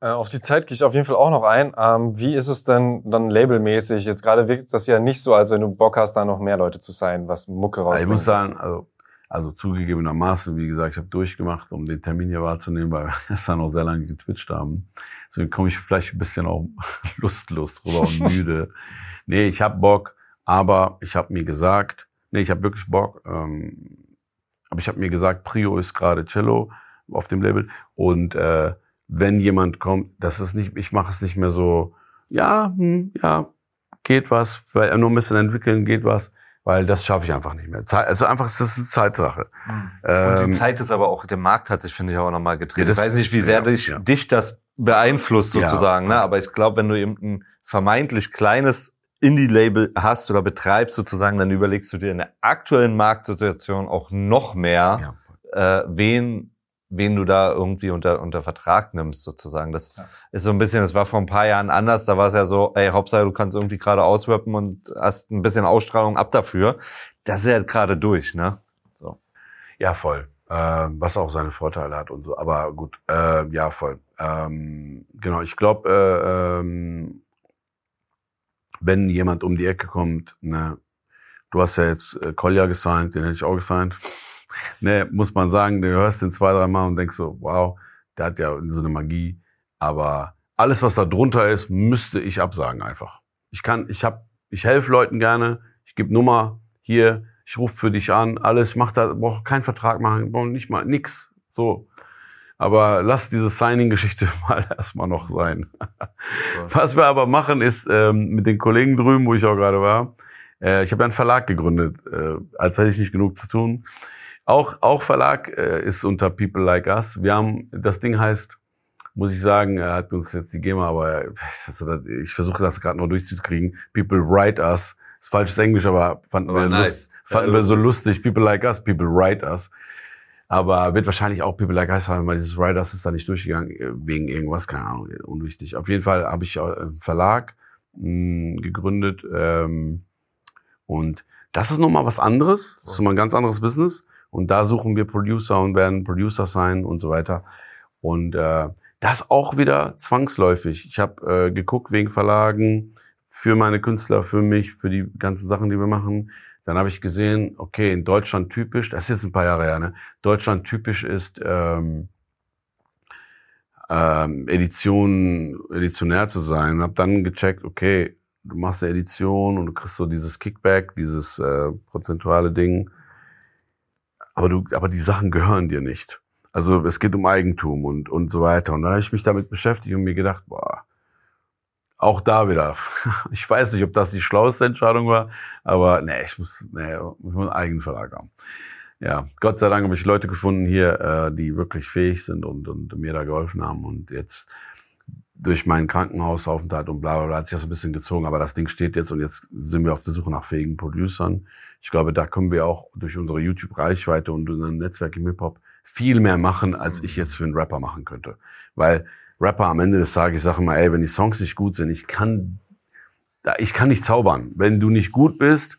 Äh, auf die Zeit gehe ich auf jeden Fall auch noch ein. Ähm, wie ist es denn dann labelmäßig? Jetzt gerade wirkt das ja nicht so, als wenn du Bock hast, da noch mehr Leute zu sein, was Mucke rausbringt. Ich muss sagen, also, also zugegebenermaßen, wie gesagt, ich habe durchgemacht, um den Termin hier wahrzunehmen, weil wir gestern noch sehr lange getwitcht haben. Deswegen komme ich vielleicht ein bisschen auch lustlos drüber und müde. Nee, ich habe Bock, aber ich habe mir gesagt, nee, ich habe wirklich Bock, ähm, aber ich habe mir gesagt, Prio ist gerade Cello auf dem Label und äh, wenn jemand kommt, das ist nicht, ich mache es nicht mehr so, ja, hm, ja, geht was, weil nur ein bisschen entwickeln geht was, weil das schaffe ich einfach nicht mehr. Also einfach, das ist eine Zeitsache. Mhm. Und die ähm, Zeit ist aber auch, der Markt hat sich, finde ich, auch nochmal gedreht. Ja, ich weiß nicht, wie sehr ja, dich, ja. dich das beeinflusst sozusagen. Ne? Aber ich glaube, wenn du eben ein vermeintlich kleines Indie-Label hast oder betreibst sozusagen, dann überlegst du dir in der aktuellen Marktsituation auch noch mehr, äh, wen wen du da irgendwie unter, unter Vertrag nimmst, sozusagen. Das ja. ist so ein bisschen, das war vor ein paar Jahren anders. Da war es ja so, ey, Hauptsache, du kannst irgendwie gerade auswirpen und hast ein bisschen Ausstrahlung ab dafür. Das ist ja gerade durch, ne? So. Ja, voll. Äh, was auch seine Vorteile hat und so. Aber gut, äh, ja, voll. Ähm, genau, ich glaube, äh, ähm, wenn jemand um die Ecke kommt, ne, du hast ja jetzt äh, Kolja gesigned, den hätte ich auch gesigned ne, muss man sagen, du hörst den zwei, drei Mal und denkst so, wow, der hat ja so eine Magie. Aber alles, was da drunter ist, müsste ich absagen einfach. Ich kann, ich hab, ich helfe Leuten gerne, ich gebe Nummer hier, ich rufe für dich an, alles, mach da, brauche keinen Vertrag machen, brauche nicht mal nix. So. Aber lass diese Signing-Geschichte mal erstmal noch sein. Was wir aber machen, ist ähm, mit den Kollegen drüben, wo ich auch gerade war, äh, ich habe ja einen Verlag gegründet, äh, als hätte ich nicht genug zu tun. Auch, auch Verlag äh, ist unter People Like Us. Wir haben, das Ding heißt, muss ich sagen, er hat uns jetzt die GEMA, aber ich versuche das gerade noch durchzukriegen. People Write Us. Ist falsches Englisch, aber fanden, aber wir, nice. lust, fanden ja, wir so lustig. People Like Us, People Write Us. Aber wird wahrscheinlich auch People Like Us haben, weil dieses Write Us ist da nicht durchgegangen, äh, wegen irgendwas, keine Ahnung, unwichtig. Auf jeden Fall habe ich einen Verlag mh, hm, gegründet ähm, und das ist nochmal was anderes. Das ist nochmal ein ganz anderes Business. Und da suchen wir Producer und werden Producer sein und so weiter. Und äh, das auch wieder zwangsläufig. Ich habe äh, geguckt wegen Verlagen für meine Künstler, für mich, für die ganzen Sachen, die wir machen. Dann habe ich gesehen, okay, in Deutschland typisch, das ist jetzt ein paar Jahre her, ne? Deutschland typisch ist ähm, ähm, Edition, editionär zu sein. Und habe dann gecheckt, okay, du machst eine Edition und du kriegst so dieses Kickback, dieses äh, prozentuale Ding aber du, aber die Sachen gehören dir nicht. Also es geht um Eigentum und, und so weiter. Und dann habe ich mich damit beschäftigt und mir gedacht, boah, auch da wieder. Ich weiß nicht, ob das die schlaueste Entscheidung war, aber nee, ich muss, nee, ich muss einen eigenen Verlag haben. Ja, Gott sei Dank habe ich Leute gefunden hier, äh, die wirklich fähig sind und, und mir da geholfen haben. Und jetzt durch meinen Krankenhausaufenthalt und bla bla bla hat sich das ein bisschen gezogen, aber das Ding steht jetzt und jetzt sind wir auf der Suche nach fähigen Producern. Ich glaube, da können wir auch durch unsere YouTube-Reichweite und unser Netzwerk im Hip-Hop viel mehr machen, als ich jetzt für einen Rapper machen könnte. Weil Rapper am Ende des Tages, ich sage immer, ey, wenn die Songs nicht gut sind, ich kann, ich kann nicht zaubern. Wenn du nicht gut bist,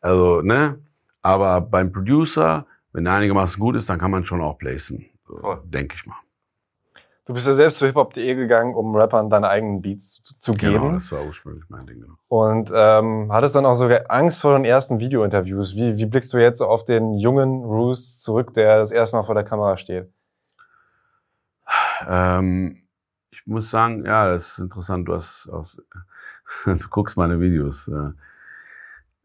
also, ne, aber beim Producer, wenn der einigermaßen gut ist, dann kann man schon auch placen. Denke ich mal. Du bist ja selbst zu hiphop.de gegangen, um Rappern deine eigenen Beats zu, zu geben. Genau, das war ursprünglich mein Ding. Genau. Und ähm, hattest dann auch sogar Angst vor den ersten Videointerviews. Wie, wie blickst du jetzt auf den jungen Roos zurück, der das erste Mal vor der Kamera steht? Ähm, ich muss sagen, ja, das ist interessant. Du hast, auch, du guckst meine Videos.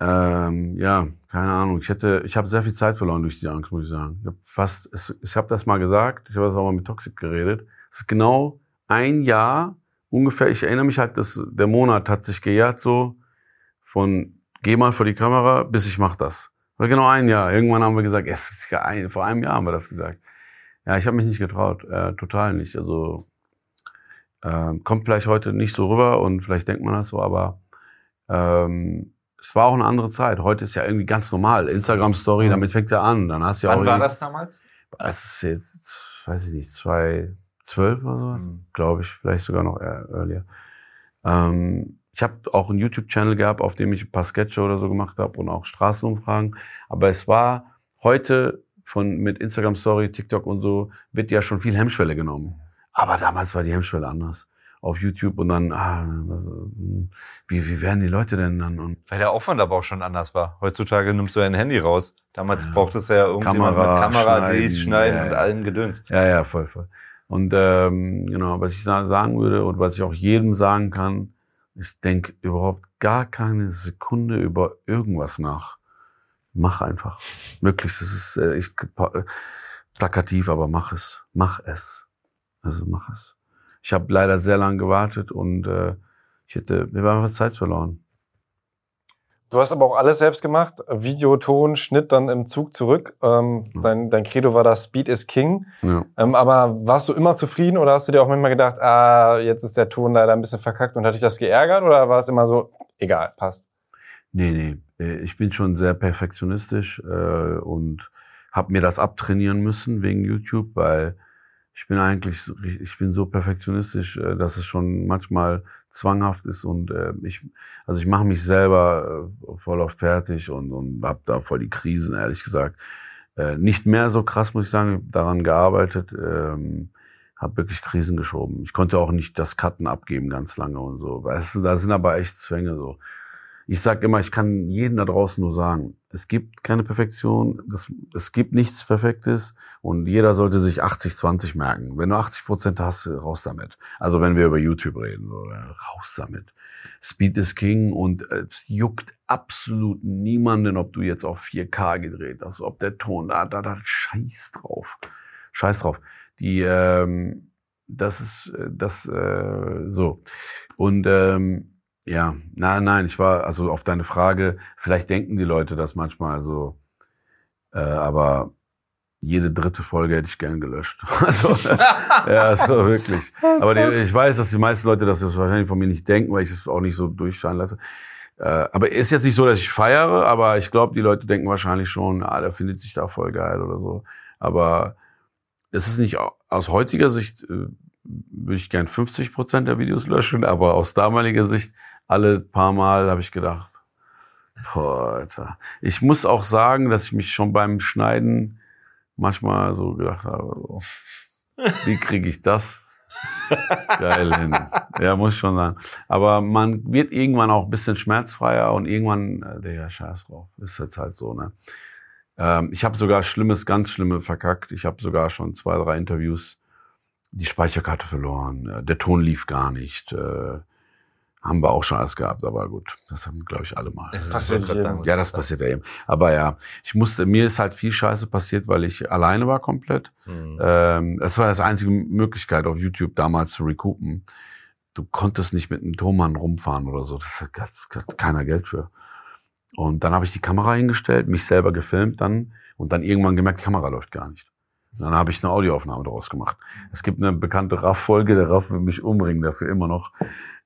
Ähm, ja, keine Ahnung. Ich hätte, ich habe sehr viel Zeit verloren durch die Angst, muss ich sagen. Ich habe fast, ich habe das mal gesagt. Ich habe das auch mal mit Toxic geredet das ist genau ein Jahr ungefähr. Ich erinnere mich halt, dass der Monat hat sich gejährt so von geh mal vor die Kamera, bis ich mach das. War genau ein Jahr. Irgendwann haben wir gesagt, es ist ja ein, vor einem Jahr haben wir das gesagt. Ja, ich habe mich nicht getraut, äh, total nicht. Also äh, kommt vielleicht heute nicht so rüber und vielleicht denkt man das so, aber ähm, es war auch eine andere Zeit. Heute ist ja irgendwie ganz normal. Instagram Story, damit fängt ja an. Dann hast du ja Wann auch war das damals? Das ist jetzt, weiß ich nicht, zwei, zwölf oder so, mhm. glaube ich, vielleicht sogar noch earlier. Ähm, ich habe auch einen YouTube-Channel gehabt, auf dem ich ein paar Sketche oder so gemacht habe und auch Straßenumfragen. Aber es war heute von mit Instagram Story, TikTok und so wird ja schon viel Hemmschwelle genommen. Aber damals war die Hemmschwelle anders auf YouTube und dann, ah, wie, wie werden die Leute denn dann? Und Weil der Aufwand aber auch schon anders war. Heutzutage nimmst du dein Handy raus. Damals ja. brauchtest du ja irgendjemand Kamera, mit Kamera, schneiden, die schneiden ja, ja. und allen gedöns. Ja, ja, voll, voll. Und ähm, genau, was ich sagen würde und was ich auch jedem sagen kann, ist, denk überhaupt gar keine Sekunde über irgendwas nach. Mach einfach. Möglichst, es ist äh, ich, plakativ, aber mach es. Mach es. Also mach es. Ich habe leider sehr lange gewartet und äh, ich hätte, wir haben was Zeit verloren. Du hast aber auch alles selbst gemacht. Video, Ton, Schnitt dann im Zug zurück. Ähm, Ja. dein, dein Credo war da Speed is King. Ja. Ähm, aber warst du immer zufrieden oder hast du dir auch manchmal gedacht, ah, jetzt ist der Ton leider ein bisschen verkackt und hat dich das geärgert oder war es immer so, egal, passt? Nee, nee. Äh, Ich bin schon sehr perfektionistisch äh, und habe mir das abtrainieren müssen wegen YouTube, weil ich bin eigentlich, ich bin so perfektionistisch, äh, dass es schon manchmal zwanghaft ist und äh, ich, also ich mache mich selber äh, voll auf fertig und, und hab da voll die Krisen, ehrlich gesagt. Äh, nicht mehr so krass, muss ich sagen, daran gearbeitet, ähm, habe wirklich Krisen geschoben. Ich konnte auch nicht das Cutten abgeben ganz lange und so. Weißt du, da sind aber echt Zwänge so. Ich sag immer, ich kann jeden da draußen nur sagen, es gibt keine Perfektion, das, es gibt nichts Perfektes und jeder sollte sich 80-20 merken. Wenn du 80 Prozent hast, raus damit. Also wenn wir über YouTube reden, raus damit. Speed is King und es juckt absolut niemanden, ob du jetzt auf 4K gedreht hast, ob der Ton da, da, da, scheiß drauf. Scheiß drauf. Die, ähm, das ist, äh, das, äh, so. Und, ähm, ja, nein, nein, ich war, also auf deine Frage, vielleicht denken die Leute das manchmal so, äh, aber jede dritte Folge hätte ich gern gelöscht. Also, ja, also wirklich. Aber die, ich weiß, dass die meisten Leute das wahrscheinlich von mir nicht denken, weil ich es auch nicht so durchscheinen lasse. Äh, aber ist jetzt nicht so, dass ich feiere, aber ich glaube, die Leute denken wahrscheinlich schon, ah, der findet sich da voll geil oder so. Aber es ist nicht au- aus heutiger Sicht äh, würde ich gern 50 Prozent der Videos löschen, aber aus damaliger Sicht alle paar Mal habe ich gedacht, boah, Alter. Ich muss auch sagen, dass ich mich schon beim Schneiden manchmal so gedacht habe, so, wie kriege ich das geil hin? Ja, muss ich schon sagen. Aber man wird irgendwann auch ein bisschen schmerzfreier und irgendwann, äh, Digga, scheiß drauf. Ist jetzt halt so, ne? Ähm, ich habe sogar Schlimmes, ganz Schlimme verkackt. Ich habe sogar schon zwei, drei Interviews die Speicherkarte verloren. äh, Der Ton lief gar nicht. Äh, haben wir auch schon alles gehabt, aber gut, das haben, glaube ich, alle mal. Passiert Ich wollte grad jedem. sagen, was Ja, das passiert ja eben. Aber ja, ich musste, mir ist halt viel Scheiße passiert, weil ich alleine war komplett. Mhm. Ähm, das war das einzige Möglichkeit auf YouTube damals zu recoupen. Du konntest nicht mit einem Tonmann rumfahren oder so. Das hat, das hat keiner Geld für. Und dann habe ich die Kamera hingestellt, mich selber gefilmt dann und dann irgendwann gemerkt, die Kamera läuft gar nicht. Und dann habe ich eine Audioaufnahme daraus gemacht. Es gibt eine bekannte Raff-Folge, der Raff will mich umbringen dafür immer noch.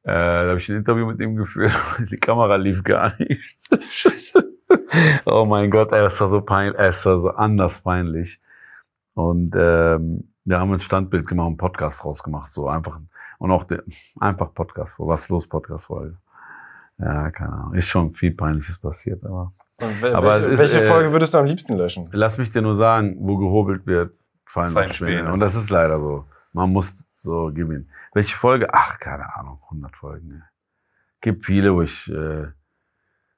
Äh, da habe ich ein Interview mit ihm geführt. Die Kamera lief gar nicht. Scheiße. Oh mein Gott, ey, das war so peinlich, es war so anders peinlich. Und ähm, wir haben ein Standbild gemacht, einen Podcast rausgemacht, so einfach und auch der, einfach Podcast, was los Podcast Folge. Ja, keine Ahnung, ist schon viel Peinliches passiert, aber wel- Aber welche, ist, welche äh, Folge würdest du am liebsten löschen? lass mich dir nur sagen, wo gehobelt wird, fallen, Fallen. Späne. Und das ist leider so. Man muss so gewinnen. Welche Folge? Ach, keine Ahnung, 100 Folgen. Ne. Gibt viele, wo ich äh,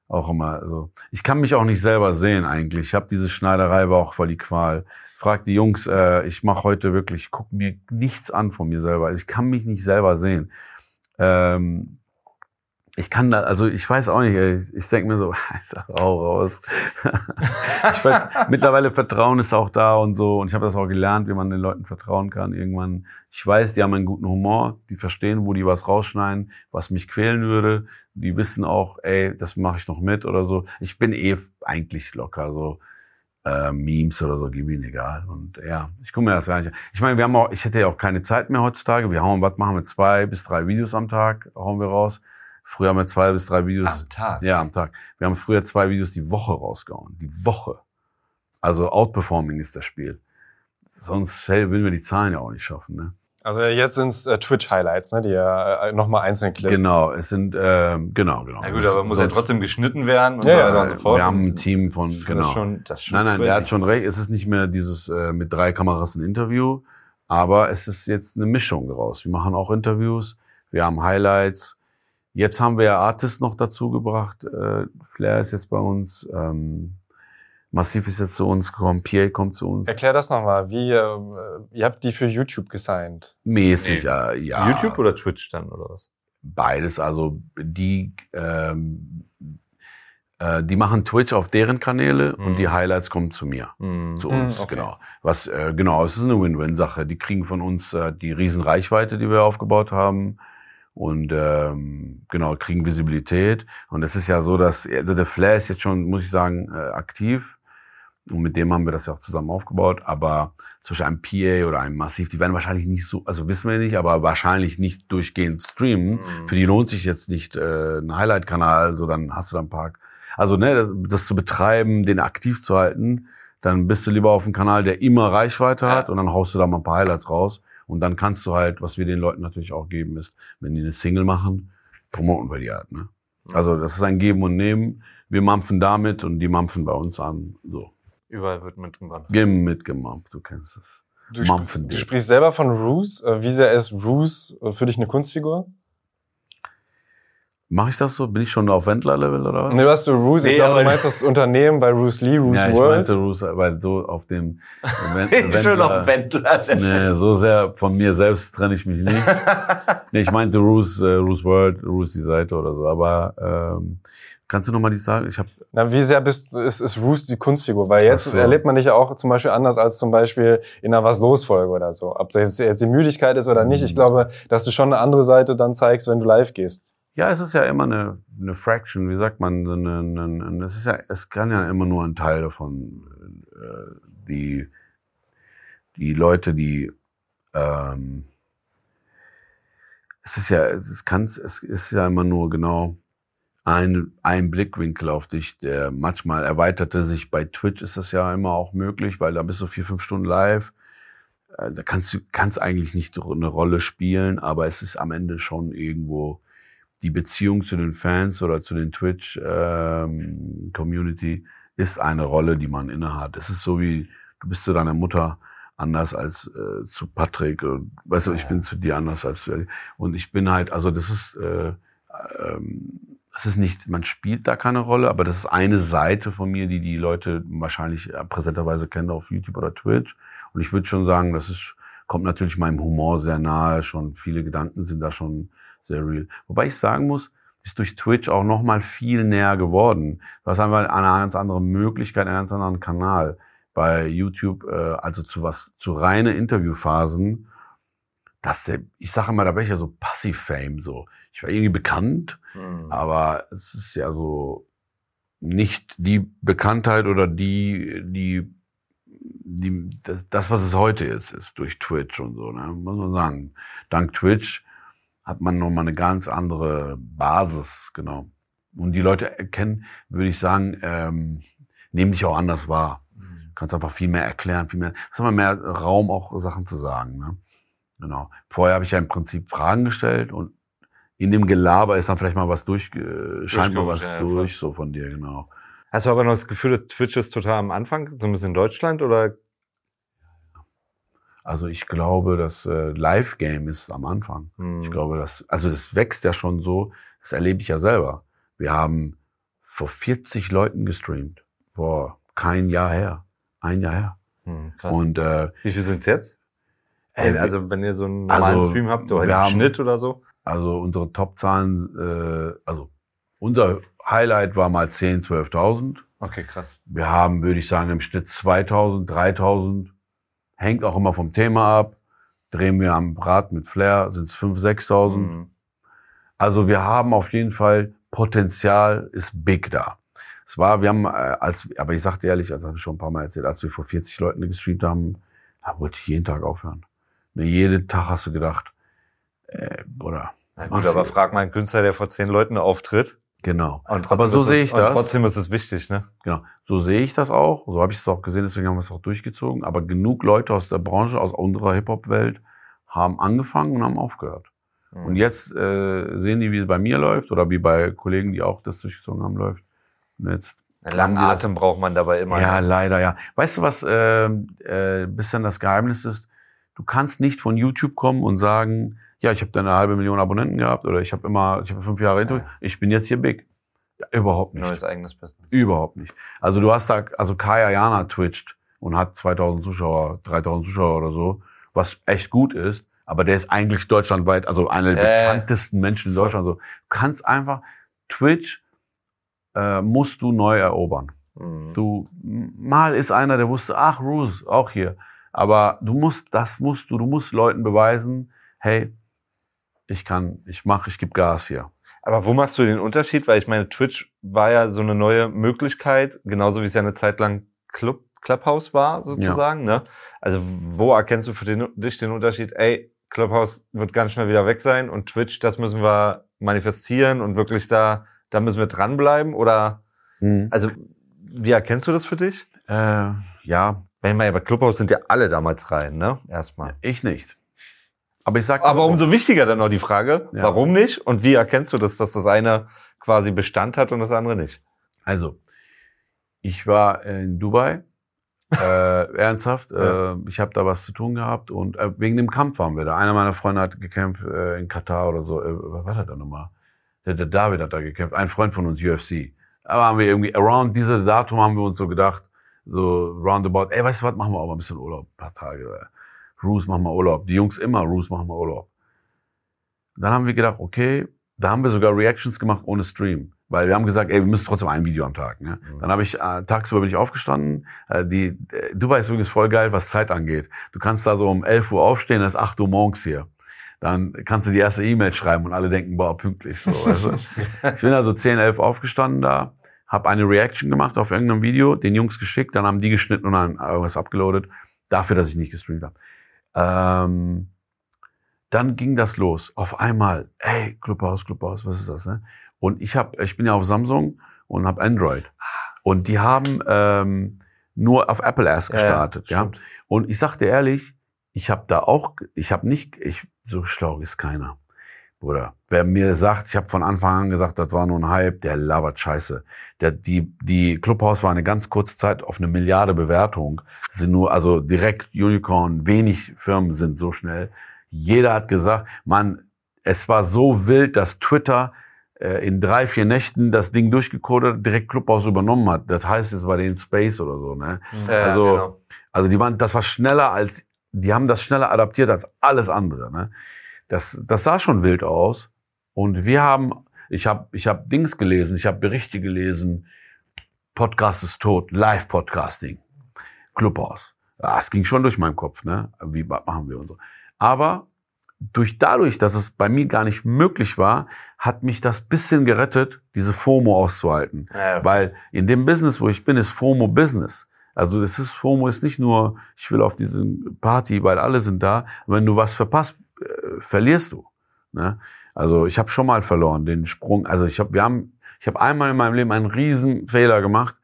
auch immer so. Ich kann mich auch nicht selber sehen eigentlich. Ich habe diese Schneiderei war auch voll die Qual. Frag die Jungs, äh, ich mache heute wirklich, ich guck mir nichts an von mir selber. Ich kann mich nicht selber sehen. Ähm, ich kann da, also ich weiß auch nicht, ey. ich denke mir so, ich sag auch raus. ich ver mittlerweile Vertrauen ist auch da und so und ich habe das auch gelernt, wie man den Leuten vertrauen kann irgendwann. Ich weiß, die haben einen guten Humor, die verstehen, wo die was rausschneiden, was mich quälen würde. Die wissen auch, ey, das mache ich noch mit oder so. Ich bin eh eigentlich locker, so äh, Memes oder so, gib ihnen egal. Und ja, ich gucke mir das gar nicht an. Ich meine, wir haben auch, ich hätte ja auch keine Zeit mehr heutzutage. Wir hauen, was machen wir, zwei bis drei Videos am Tag, hauen wir raus. Früher haben wir zwei bis drei Videos. Am Tag. Ja, am Tag. Wir haben früher zwei Videos die Woche rausgehauen. Die Woche. Also Outperforming ist das Spiel. Sonst hey, würden wir die Zahlen ja auch nicht schaffen. Ne? Also jetzt sind's äh, Twitch-Highlights, ne, die ja äh, nochmal einzeln klippen. Genau, es sind, ähm, genau, genau. Na gut, aber muss ja trotzdem geschnitten werden und Ja, so ja, weiter und so fort. Wir haben ein Team von, Das ist genau. schon, das schon Nein, nein, der hat schon recht. Es ist nicht mehr dieses äh, mit drei Kameras ein Interview, aber es ist jetzt eine Mischung daraus. Wir machen auch Interviews, wir haben Highlights. Jetzt haben wir ja Artist noch dazu gebracht. Äh, Flair ist jetzt bei uns, ähm, Massiv ist jetzt zu uns gekommen, Pierre kommt zu uns. Erklär das nochmal. Wie, äh, ihr habt die für YouTube gesigned. Mäßig, Nee. ja, ja. YouTube oder Twitch dann oder was? Beides, also die, ähm, äh, die machen Twitch auf deren Kanäle Mhm. und die Highlights kommen zu mir. Mhm. zu Mhm, uns, okay. genau. Was äh, genau, es ist eine Win-Win-Sache. Die kriegen von uns äh, die riesen Reichweite, die wir aufgebaut haben. Und ähm, genau kriegen Visibilität. Und es ist ja so, dass also der Flair ist jetzt schon, muss ich sagen, äh, aktiv. Und mit dem haben wir das ja auch zusammen aufgebaut. Aber zum Beispiel ein PA oder ein Massiv, die werden wahrscheinlich nicht so, also wissen wir nicht, aber wahrscheinlich nicht durchgehend streamen. Mhm. Für die lohnt sich jetzt nicht äh, ein Highlight-Kanal, so dann hast du dann ein paar. Also ne, das, das zu betreiben, den aktiv zu halten, dann bist du lieber auf einem Kanal, der immer Reichweite ja. hat und dann haust du da mal ein paar Highlights raus. Und dann kannst du halt, was wir den Leuten natürlich auch geben, ist, wenn die eine Single machen, promoten wir die halt. Ne? Also das ist ein Geben und Nehmen. Wir mampfen damit und die mampfen bei uns an. So. Überall wird mitgemampft. Gem mitgemampft, du kennst es. Du, sp du sprichst selber von Roos. Äh, wie sehr ist Roos äh, für dich eine Kunstfigur? Mache ich das so? Bin ich schon auf Wendler-Level oder was? Nee, was du Roos, ich nee, glaube, du meinst das Unternehmen bei Roos Lee, Roos ja, World. Ja, ich meinte Roos, weil so auf dem Wendler. schon auf Wendler. Nee, so sehr von mir selbst trenne ich mich nicht. nee, ich meinte Roos, äh, Roos World, Roos die Seite oder so. Aber ähm, kannst du nochmal die sagen? Ich habe na, wie sehr bist, ist, ist Roos die Kunstfigur? Weil jetzt so. erlebt man dich ja auch zum Beispiel anders als zum Beispiel in einer Was-Los-Folge oder so. Ob das jetzt die Müdigkeit ist oder nicht, ich mhm. glaube, dass du schon eine andere Seite dann zeigst, wenn du live gehst. Ja, es ist ja immer eine, eine Fraction, wie sagt man, eine, eine, eine, es ist ja, es kann ja immer nur ein Teil davon, äh, die, die Leute, die, ähm, es ist ja, es kann, es ist ja immer nur genau ein, ein Blickwinkel auf dich, der manchmal erweiterte sich. Bei Twitch ist das ja immer auch möglich, weil da bist du vier, fünf Stunden live. Äh, da kannst du kannst eigentlich nicht eine Rolle spielen, aber es ist am Ende schon irgendwo die Beziehung zu den Fans oder zu den Twitch-Community ähm, ist eine Rolle, die man innehat. Es ist so wie, du bist zu deiner Mutter anders als äh, zu Patrick. Und, weißt du, ich bin zu dir anders als zu Und ich bin halt, also das ist, äh, ähm, das ist nicht, man spielt da keine Rolle, aber das ist eine Seite von mir, die die Leute wahrscheinlich präsenterweise kennen auf YouTube oder Twitch. Und ich würde schon sagen, das ist, kommt natürlich meinem Humor sehr nahe. Schon viele Gedanken sind da schon sehr real. Wobei ich sagen muss, ist durch Twitch auch noch mal viel näher geworden. Du hast einfach eine ganz andere Möglichkeit, einen ganz anderen Kanal. Bei YouTube, äh, also zu was, zu reine Interviewphasen, dass der, ich sage immer, da bin ich ja so Passiv-Fame, so. Ich war irgendwie bekannt, mhm. aber es ist ja so nicht die Bekanntheit oder die, die, die, das, was es heute jetzt ist, durch Twitch und so, ne, muss man sagen. Dank Twitch hat man nochmal eine ganz andere Basis, genau. Und die Leute erkennen, würde ich sagen, ähm, nehmen dich auch anders wahr. Mhm. Kannst einfach viel mehr erklären, viel mehr, hast immer mehr Raum, auch Sachen zu sagen. Ne? Genau. Vorher habe ich ja im Prinzip Fragen gestellt und in dem Gelaber ist dann vielleicht mal was durch, äh, scheint mal was ja, durch, so von dir, genau. Hast du aber noch das Gefühl, dass Twitch ist total am Anfang, so ein bisschen in Deutschland oder also ich glaube, das äh, Live-Game ist am Anfang. Mhm. Ich glaube, das, also das wächst ja schon so, das erlebe ich ja selber. Wir haben vor 40 Leuten gestreamt. Vor kein Jahr her. Ein Jahr her. Mhm, krass. Und äh, wie viel sind's jetzt? Äh, also wenn ihr so einen normalen also, Stream habt oder einen Schnitt oder so? Also unsere Top-Zahlen, äh, also unser Highlight war mal 10, 12.000. Okay, krass. Wir haben, würde ich sagen, im Schnitt 2.000, 3.000 Hängt auch immer vom Thema ab. Drehen wir am Rad mit Flair, sind es 5.000, 6.000. Mhm. Also wir haben auf jeden Fall Potenzial, ist big da. Es war, wir haben, äh, als, aber ich sagte ehrlich, das habe ich schon ein paar Mal erzählt, als wir vor 40 Leuten gestreamt haben, da wollte ich jeden Tag aufhören. Ne, jeden Tag hast du gedacht, äh, oder. Na gut, aber frag mal einen Künstler, der vor zehn Leuten auftritt. Genau. Aber so sehe ich das. trotzdem ist es wichtig, ne? Genau. So sehe ich das auch. So habe ich es auch gesehen, deswegen haben wir es auch durchgezogen. Aber genug Leute aus der Branche, aus unserer Hip-Hop-Welt, haben angefangen und haben aufgehört. Mhm. Und jetzt äh, sehen die, wie es bei mir läuft oder wie bei Kollegen, die auch das durchgezogen haben, läuft. Und jetzt Langen Atem braucht man dabei immer. Ja, ne? leider, ja. Weißt du, was äh, äh, bisschen das Geheimnis ist? Du kannst nicht von YouTube kommen und sagen, ja, ich habe da eine halbe Million Abonnenten gehabt oder ich habe immer, ich habe fünf Jahre hinter, ja. ich bin jetzt hier big. Ja, überhaupt nicht. Neues eigenes Business. Überhaupt nicht. Also du hast da, also Kaya Jana twitcht und hat 2000 Zuschauer, 3000 Zuschauer oder so, was echt gut ist, aber der ist eigentlich deutschlandweit, also einer der äh. bekanntesten Menschen in Deutschland. So, du kannst einfach Twitch äh, musst du neu erobern. Mhm. Du mal ist einer, der wusste, ach Ruse, auch hier. Aber du musst, das musst du, du musst Leuten beweisen, hey, ich kann, ich mache, ich gebe Gas hier. Aber wo machst du den Unterschied? Weil ich meine, Twitch war ja so eine neue Möglichkeit, genauso wie es ja eine Zeit lang Club, Clubhouse war, sozusagen. Ja. Ne? Also wo erkennst du für den, dich den Unterschied, ey, Clubhouse wird ganz schnell wieder weg sein und Twitch, das müssen wir manifestieren und wirklich da, da müssen wir dranbleiben? Oder mhm. also wie erkennst du das für dich? Äh, ja. Wenn man ja bei Clubhouse sind ja alle damals rein, ne? Erstmal. Ich nicht. Aber ich sag. Aber umso wichtiger dann noch die Frage, ja. warum nicht? Und wie erkennst du das, dass das eine quasi Bestand hat und das andere nicht? Also, ich war in Dubai. äh, ernsthaft, ja. äh, ich habe da was zu tun gehabt und äh, wegen dem Kampf waren wir da. Einer meiner Freunde hat gekämpft äh, in Katar oder so. Äh, was war das da nochmal? Der, der David hat da gekämpft, ein Freund von uns, UFC. Aber haben wir irgendwie, around diese Datum haben wir uns so gedacht, so roundabout, ey, weißt du was, machen wir auch mal ein bisschen Urlaub, ein paar Tage. Roos, machen wir Urlaub. Die Jungs immer, Roos, machen wir Urlaub. Dann haben wir gedacht, okay, da haben wir sogar Reactions gemacht ohne Stream. Weil wir haben gesagt, ey, wir müssen trotzdem ein Video am Tag. Ne? Mhm. Dann habe ich, äh, tagsüber bin ich aufgestanden. Äh, die, äh, Dubai ist übrigens voll geil, was Zeit angeht. Du kannst da so um 11 Uhr aufstehen, das ist 8 Uhr morgens hier. Dann kannst du die erste E-Mail schreiben und alle denken, boah, pünktlich. So, weißt du? ich bin also 10, 11 aufgestanden da, habe eine Reaction gemacht auf irgendeinem Video, den Jungs geschickt, dann haben die geschnitten und dann irgendwas abgeloadet, dafür, dass ich nicht gestreamt habe. Ähm, dann ging das los. Auf einmal, hey, Clubhouse, Clubhouse, was ist das? Ne? Und ich habe, ich bin ja auf Samsung und habe Android. Und die haben ähm, nur auf Apple erst gestartet, ja. ja. Und ich sagte ehrlich, ich habe da auch, ich habe nicht, ich so schlau ist keiner. Bruder, wer mir sagt, ich habe von Anfang an gesagt, das war nur ein Hype, der labert Scheiße. Der, die, die Clubhouse war eine ganz kurze Zeit auf eine Milliarde Bewertung. Sind nur, also direkt Unicorn, wenig Firmen sind so schnell. Jeder hat gesagt, man, es war so wild, dass Twitter äh, in drei, vier Nächten das Ding durchgecodet, direkt Clubhouse übernommen hat. Das heißt es war den Space oder so, ne? Ja, also, genau. also die waren, das war schneller als, die haben das schneller adaptiert als alles andere, ne? Das, das sah schon wild aus. Und wir haben, ich habe ich hab Dings gelesen, ich habe Berichte gelesen, Podcast ist tot, Live-Podcasting, Clubhouse. Ja, es ging schon durch meinen Kopf, ne? Wie machen wir und so. Aber durch dadurch, dass es bei mir gar nicht möglich war, hat mich das bisschen gerettet, diese FOMO auszuhalten. Ja. Weil in dem Business, wo ich bin, ist FOMO Business. Also das ist FOMO ist nicht nur, ich will auf diese Party, weil alle sind da. Wenn du was verpasst, äh, verlierst du. Ne? Also ich habe schon mal verloren den Sprung. Also ich habe, wir haben, ich habe einmal in meinem Leben einen riesen Fehler gemacht.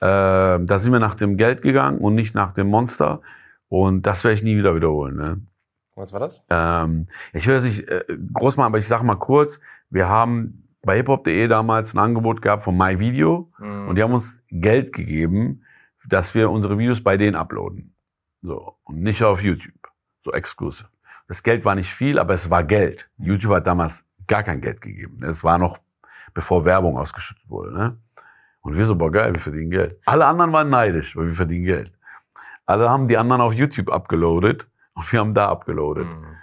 Äh, da sind wir nach dem Geld gegangen und nicht nach dem Monster. Und das werde ich nie wieder wiederholen. Ne? Was war das? Ähm, ich will das nicht äh, groß machen, aber ich sage mal kurz. Wir haben bei hiphop.de damals ein Angebot gehabt von MyVideo mhm. und die haben uns Geld gegeben, dass wir unsere Videos bei denen uploaden. So. Und nicht auf YouTube. So exklusiv. Das Geld war nicht viel, aber es war Geld. YouTube hat damals gar kein Geld gegeben. Es war noch, bevor Werbung ausgeschüttet wurde. Ne? Und wir so, boah, geil, wir verdienen Geld. Alle anderen waren neidisch, weil wir verdienen Geld. Alle haben die anderen auf YouTube abgeloadet und wir haben da abgeloadet. Mhm.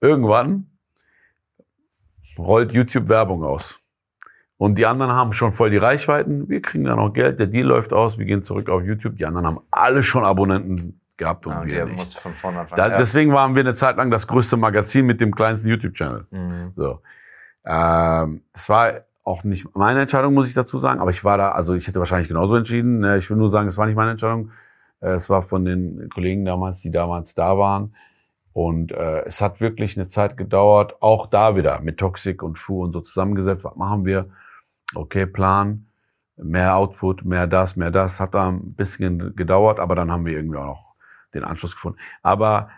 Irgendwann rollt YouTube Werbung aus. Und die anderen haben schon voll die Reichweiten. Wir kriegen dann auch Geld. Der Deal läuft aus. Wir gehen zurück auf YouTube. Die anderen haben alle schon Abonnenten gehabt und ja, wir nicht. Von vorne da, ja. Deswegen waren wir eine Zeit lang das größte Magazin mit dem kleinsten YouTube-Channel. Mhm. So. Ähm, das war auch nicht meine Entscheidung, muss ich dazu sagen, aber ich war da, also ich hätte wahrscheinlich genauso entschieden. Ne, ich will nur sagen, es war nicht meine Entscheidung. Äh, es war von den Kollegen damals, die damals da waren. Und äh, es hat wirklich eine Zeit gedauert, auch da wieder mit Toxic und Fu und so zusammengesetzt. Was machen wir? Okay, Plan, mehr Output, mehr das, mehr das. Hat da ein bisschen gedauert, aber dann haben wir irgendwie auch noch den Anschluss gefunden. Aber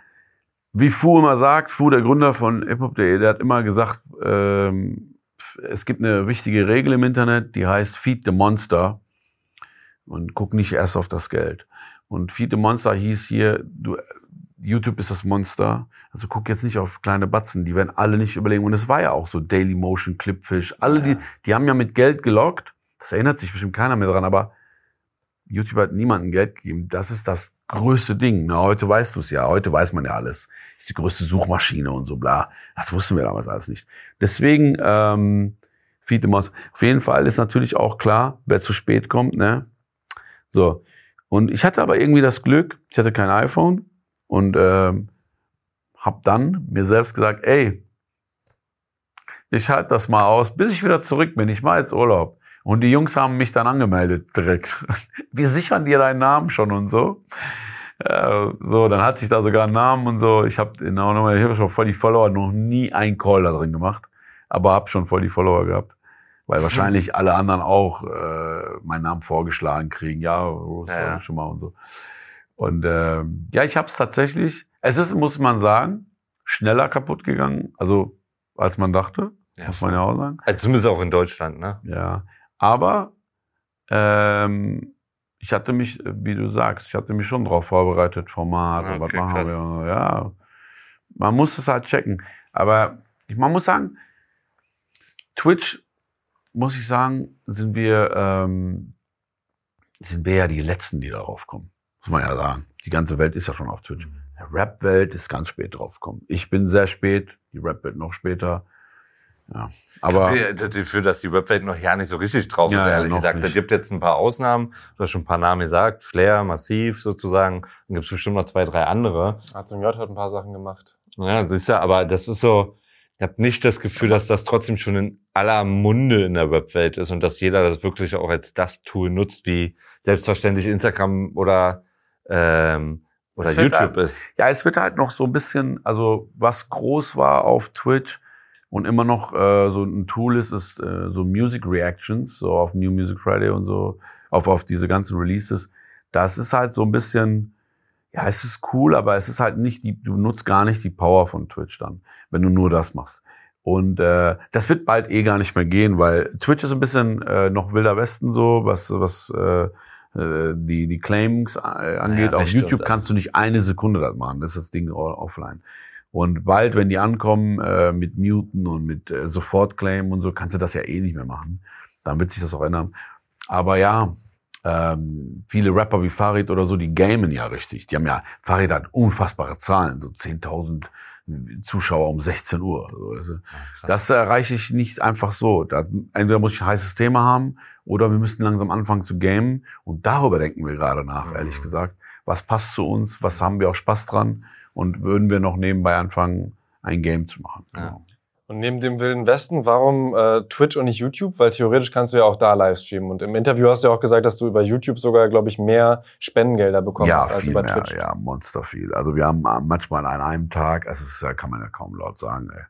wie Fu immer sagt, Fu, der Gründer von hiphop.de, der hat immer gesagt, ähm, es gibt eine wichtige Regel im Internet, die heißt Feed the Monster und guck nicht erst auf das Geld. Und Feed the Monster hieß hier, du, YouTube ist das Monster. Also guck jetzt nicht auf kleine Batzen, die werden alle nicht überlegen. Und es war ja auch so Daily Motion, Clipfish, alle ja. die, die haben ja mit Geld gelockt. Das erinnert sich bestimmt keiner mehr dran, aber YouTube hat niemandem Geld gegeben. Das ist das größte Ding. Na, heute weißt du es ja. Heute weiß man ja alles. Die größte Suchmaschine und so bla. Das wussten wir damals alles nicht. Deswegen, ähm, Feed Auf jeden Fall ist natürlich auch klar, wer zu spät kommt, ne? So. Und ich hatte aber irgendwie das Glück, ich hatte kein iPhone und ähm, habe dann mir selbst gesagt, ey, ich halte das mal aus, bis ich wieder zurück bin. Ich mache jetzt Urlaub. Und die Jungs haben mich dann angemeldet direkt. Wir sichern dir deinen Namen schon und so. Äh, so, dann hatte ich da sogar einen Namen und so. Ich habe ich hab schon voll die Follower, noch nie einen Call da drin gemacht, aber habe schon voll die Follower gehabt. Weil wahrscheinlich alle anderen auch äh, meinen Namen vorgeschlagen kriegen. Ja, Rose ja, ja. schon mal und so. Und äh, ja, ich habe es tatsächlich. Es ist, muss man sagen, schneller kaputt gegangen, also als man dachte. Ja, muss man ja auch sagen. Also zumindest auch in Deutschland, ne? Ja. Aber ähm, ich hatte mich, wie du sagst, ich hatte mich schon darauf vorbereitet, Format, okay, was machen krass. wir. Ja. Man muss es halt checken. Aber man muss sagen, Twitch, muss ich sagen, sind wir, ähm, sind wir ja die Letzten, die darauf kommen. Muss man ja sagen. Die ganze Welt ist ja schon auf Twitch. Die Rap-Welt ist ganz spät drauf gekommen. Ich bin sehr spät, die Rap-Welt noch später. Ja, aber ich habe dafür, dass die Webwelt noch ja nicht so richtig drauf ja, ist, ehrlich gesagt. Es gibt jetzt ein paar Ausnahmen. Du hast schon ein paar Namen gesagt. Flair, Massiv sozusagen. Dann gibt es bestimmt noch zwei, drei andere. J hat ein paar Sachen gemacht. Ja, siehst du, aber das ist so, ich habe nicht das Gefühl, dass das trotzdem schon in aller Munde in der Webwelt ist und dass jeder das wirklich auch als das Tool nutzt, wie selbstverständlich Instagram oder ähm, oder YouTube halt, ist. Ja, es wird halt noch so ein bisschen, also was groß war auf Twitch, und immer noch äh, so ein Tool ist, ist äh, so Music Reactions, so auf New Music Friday und so, auf, auf diese ganzen Releases. Das ist halt so ein bisschen, ja, es ist cool, aber es ist halt nicht die, du nutzt gar nicht die Power von Twitch dann, wenn du nur das machst. Und äh, das wird bald eh gar nicht mehr gehen, weil Twitch ist ein bisschen äh, noch wilder Westen so, was was äh, äh die die Claims äh, angeht. Ja, Auf YouTube kannst du nicht eine Sekunde das machen, das ist das Ding offline. Und bald, wenn die ankommen äh, mit Muten und mit äh, Sofortclaim und so, kannst du das ja eh nicht mehr machen. Dann wird sich das auch ändern. Aber ja, ähm, viele Rapper wie Farid oder so, die gamen ja richtig. Die haben ja, Farid hat unfassbare Zahlen, so 10.000 Zuschauer um 16 Uhr. Also, das erreiche ich nicht einfach so. Entweder muss ich ein heißes Thema haben oder wir müssten langsam anfangen zu gamen. Und darüber denken wir gerade nach, mhm. ehrlich gesagt. Was passt zu uns? Was haben wir auch Spaß dran? Und würden wir noch nebenbei anfangen, ein Game zu machen. Ja. Genau. Und neben dem Wilden Westen, warum äh, Twitch und nicht YouTube? Weil theoretisch kannst du ja auch da livestreamen. Und im Interview hast du ja auch gesagt, dass du über YouTube sogar, glaube ich, mehr Spendengelder bekommst ja, als viel über mehr, Twitch. Ja, monster viel. Also wir haben manchmal an einem Tag, also das ist, kann man ja kaum laut sagen, ey.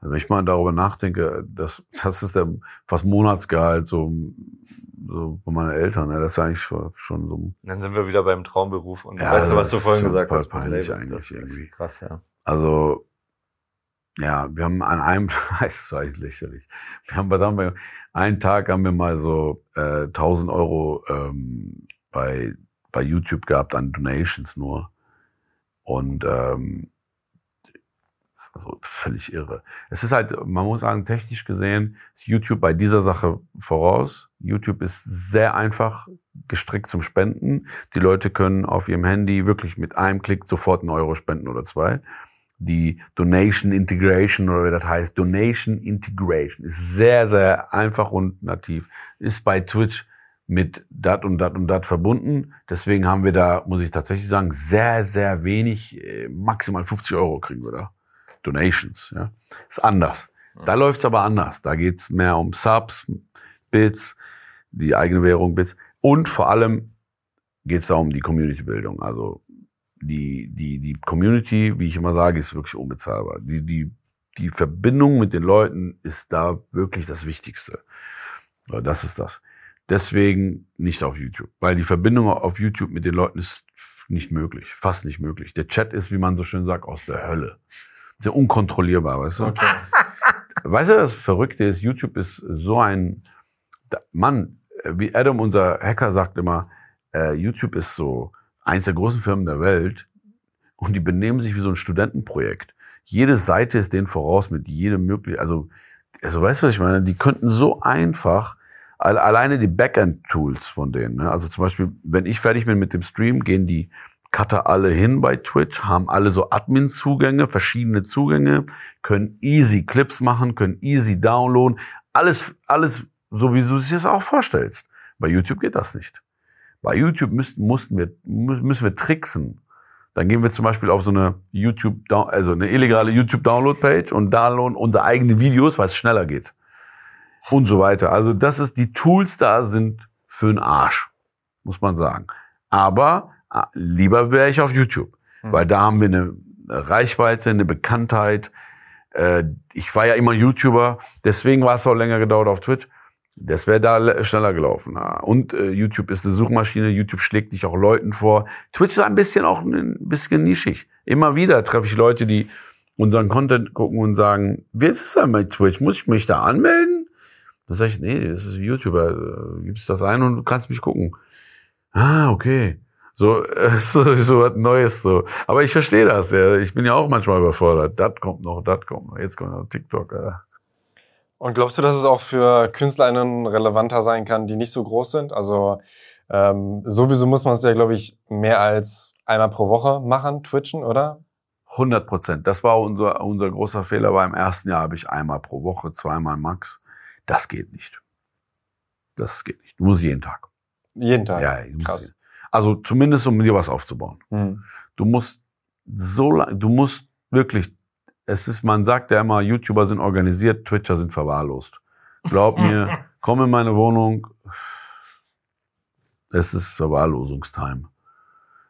Also wenn ich mal darüber nachdenke, das, das ist der fast Monatsgehalt so so von meinen Eltern. Ja, das ist eigentlich schon, so. Dann sind wir wieder beim Traumberuf und ja, weißt du, was du vorhin gesagt hast? Peinlich eigentlich irgendwie. Krass, ja. Also ja, wir haben an einem, das ist eigentlich lächerlich. Wir haben dann einen Tag haben wir mal so äh, 1000 Euro ähm, bei bei YouTube gehabt an Donations nur und ähm, also völlig irre. Es ist halt, man muss sagen, technisch gesehen ist YouTube bei dieser Sache voraus. YouTube ist sehr einfach gestrickt zum Spenden. Die Leute können auf ihrem Handy wirklich mit einem Klick sofort einen Euro spenden oder zwei. Die Donation Integration oder wie das heißt, Donation Integration ist sehr, sehr einfach und nativ. Ist bei Twitch mit dat und dat und dat verbunden. Deswegen haben wir da, muss ich tatsächlich sagen, sehr, sehr wenig, äh, maximal 50 Euro kriegen wir da. Donations. Ja. Ist anders. Da läuft's aber anders. Da geht's mehr um Subs, Bits, die eigene Währung Bits. Und vor allem geht's da um die Community-Bildung. Also die, die, die Community, wie ich immer sage, ist wirklich unbezahlbar. Die, die, die Verbindung mit den Leuten ist da wirklich das Wichtigste. Das ist das. Deswegen nicht auf YouTube. Weil die Verbindung auf YouTube mit den Leuten ist nicht möglich. Fast nicht möglich. Der Chat ist, wie man so schön sagt, aus der Hölle sehr unkontrollierbar, weißt du? Okay. Weißt du, das Verrückte ist, YouTube ist so ein, Mann, wie Adam, unser Hacker, sagt immer, äh, YouTube ist so eins der großen Firmen der Welt und die benehmen sich wie so ein Studentenprojekt. Jede Seite ist denen voraus mit jedem möglichen, also, also weißt du, was ich meine? Die könnten so einfach alleine die Backend-Tools von denen. Ne? Also zum Beispiel, wenn ich fertig bin mit dem Stream, gehen die cutter alle hin bei Twitch, haben alle so Admin-Zugänge, verschiedene Zugänge, können easy Clips machen, können easy downloaden. Alles, alles so, wie du es dir auch vorstellst. Bei YouTube geht das nicht. Bei YouTube müssten, mussten wir, müssen wir tricksen, Dann gehen wir zum Beispiel auf so eine YouTube, also eine illegale YouTube-Download-Page und downloaden unsere eigenen Videos, weil es schneller geht. Und so weiter. Also das ist, die Tools da sind für den Arsch, muss man sagen. Aber lieber wäre ich auf YouTube, mhm. weil da haben wir eine Reichweite, eine Bekanntheit. Äh, ich war ja immer YouTuber, deswegen war es auch länger gedauert auf Twitch. Das wäre da schneller gelaufen. Und äh, YouTube ist eine Suchmaschine, YouTube schlägt dich auch Leuten vor. Twitch ist ein bisschen auch ein bisschen nischig. Immer wieder treffe ich Leute, die unseren Content gucken und sagen, wie ist es denn bei Twitch? Muss ich mich da anmelden? Dann sage ich, nee, das ist YouTuber. Gibst das ein und du kannst mich gucken. Ah, okay. So, äh, so, so was Neues so. Aber ich verstehe das. Ja. Ich bin ja auch manchmal überfordert. Das kommt noch, das kommt noch. Jetzt kommt noch TikTok. Ja. Und glaubst du, dass es auch für KünstlerInnen relevanter sein kann, die nicht so groß sind? Also ähm, sowieso muss man es ja, glaube ich, mehr als einmal pro Woche machen, twitchen, oder? 100 Prozent. Das war unser, unser großer Fehler. Beim ersten Jahr habe ich einmal pro Woche, zweimal max. Das geht nicht. Das geht nicht. Du musst jeden Tag. Jeden Tag? Ja, Krass. Jeden. Also zumindest, um dir was aufzubauen. Mhm. Du musst so lang, du musst wirklich es ist, man sagt ja immer, YouTuber sind organisiert, Twitcher sind verwahrlost. Glaub mir, komm in meine Wohnung. Es ist Verwahrlosungstime.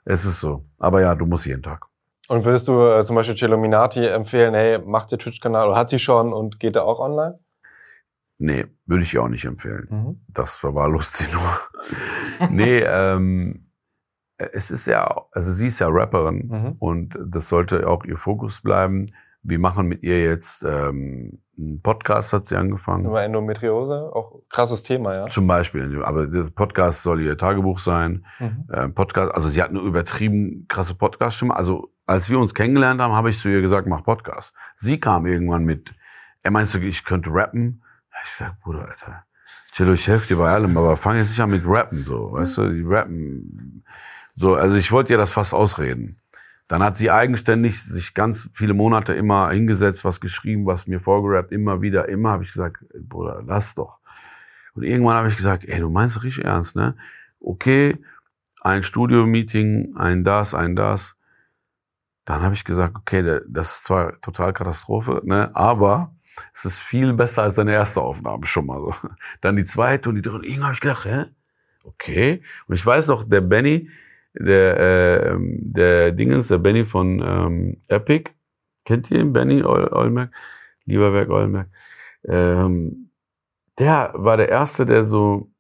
Es ist so. Aber ja, du musst jeden Tag. Und würdest du äh, zum Beispiel Celominati empfehlen, hey, mach dir Twitch-Kanal oder hat sie schon und geht er auch online? Nee, würde ich auch nicht empfehlen. Mhm. Das verwahrlost sie nur. nee, ähm, es ist ja, also sie ist ja Rapperin mhm. und das sollte auch ihr Fokus bleiben. Wir machen mit ihr jetzt ähm, einen Podcast, hat sie angefangen. Über Endometriose, auch krasses Thema, ja. Zum Beispiel, aber das Podcast soll ihr Tagebuch sein. Mhm. Äh, Podcast, also sie hat eine übertrieben krasse Podcast-Stimme. Also als wir uns kennengelernt haben, habe ich zu ihr gesagt, mach Podcast. Sie kam irgendwann mit, er meinst du, ich könnte rappen? Ich sag, Bruder, Alter, Cello, ich helfe dir bei allem, aber fang jetzt nicht an mit rappen, so, weißt du, die rappen. So, also ich wollte ihr das fast ausreden. Dann hat sie eigenständig sich ganz viele Monate immer hingesetzt, was geschrieben, was mir vorgerappt, immer wieder, immer habe ich gesagt, Bruder, lass doch. Und irgendwann habe ich gesagt, ey, du meinst richtig ernst, ne? Okay, ein Studio-Meeting, ein das, ein das. Dann habe ich gesagt, okay, das ist zwar total Katastrophe, ne? Aber es ist viel besser als deine erste Aufnahme schon mal so. Dann die zweite und die dritte. Irgendwann habe ich gedacht, hä? Okay. Und ich weiß noch, der Benny, der, äh, der Dingens, der Benny von ähm, Epic, kennt ihr ihn, Benny Olmerk? Lieberberg Olmerk. Ähm, der war der Erste, der so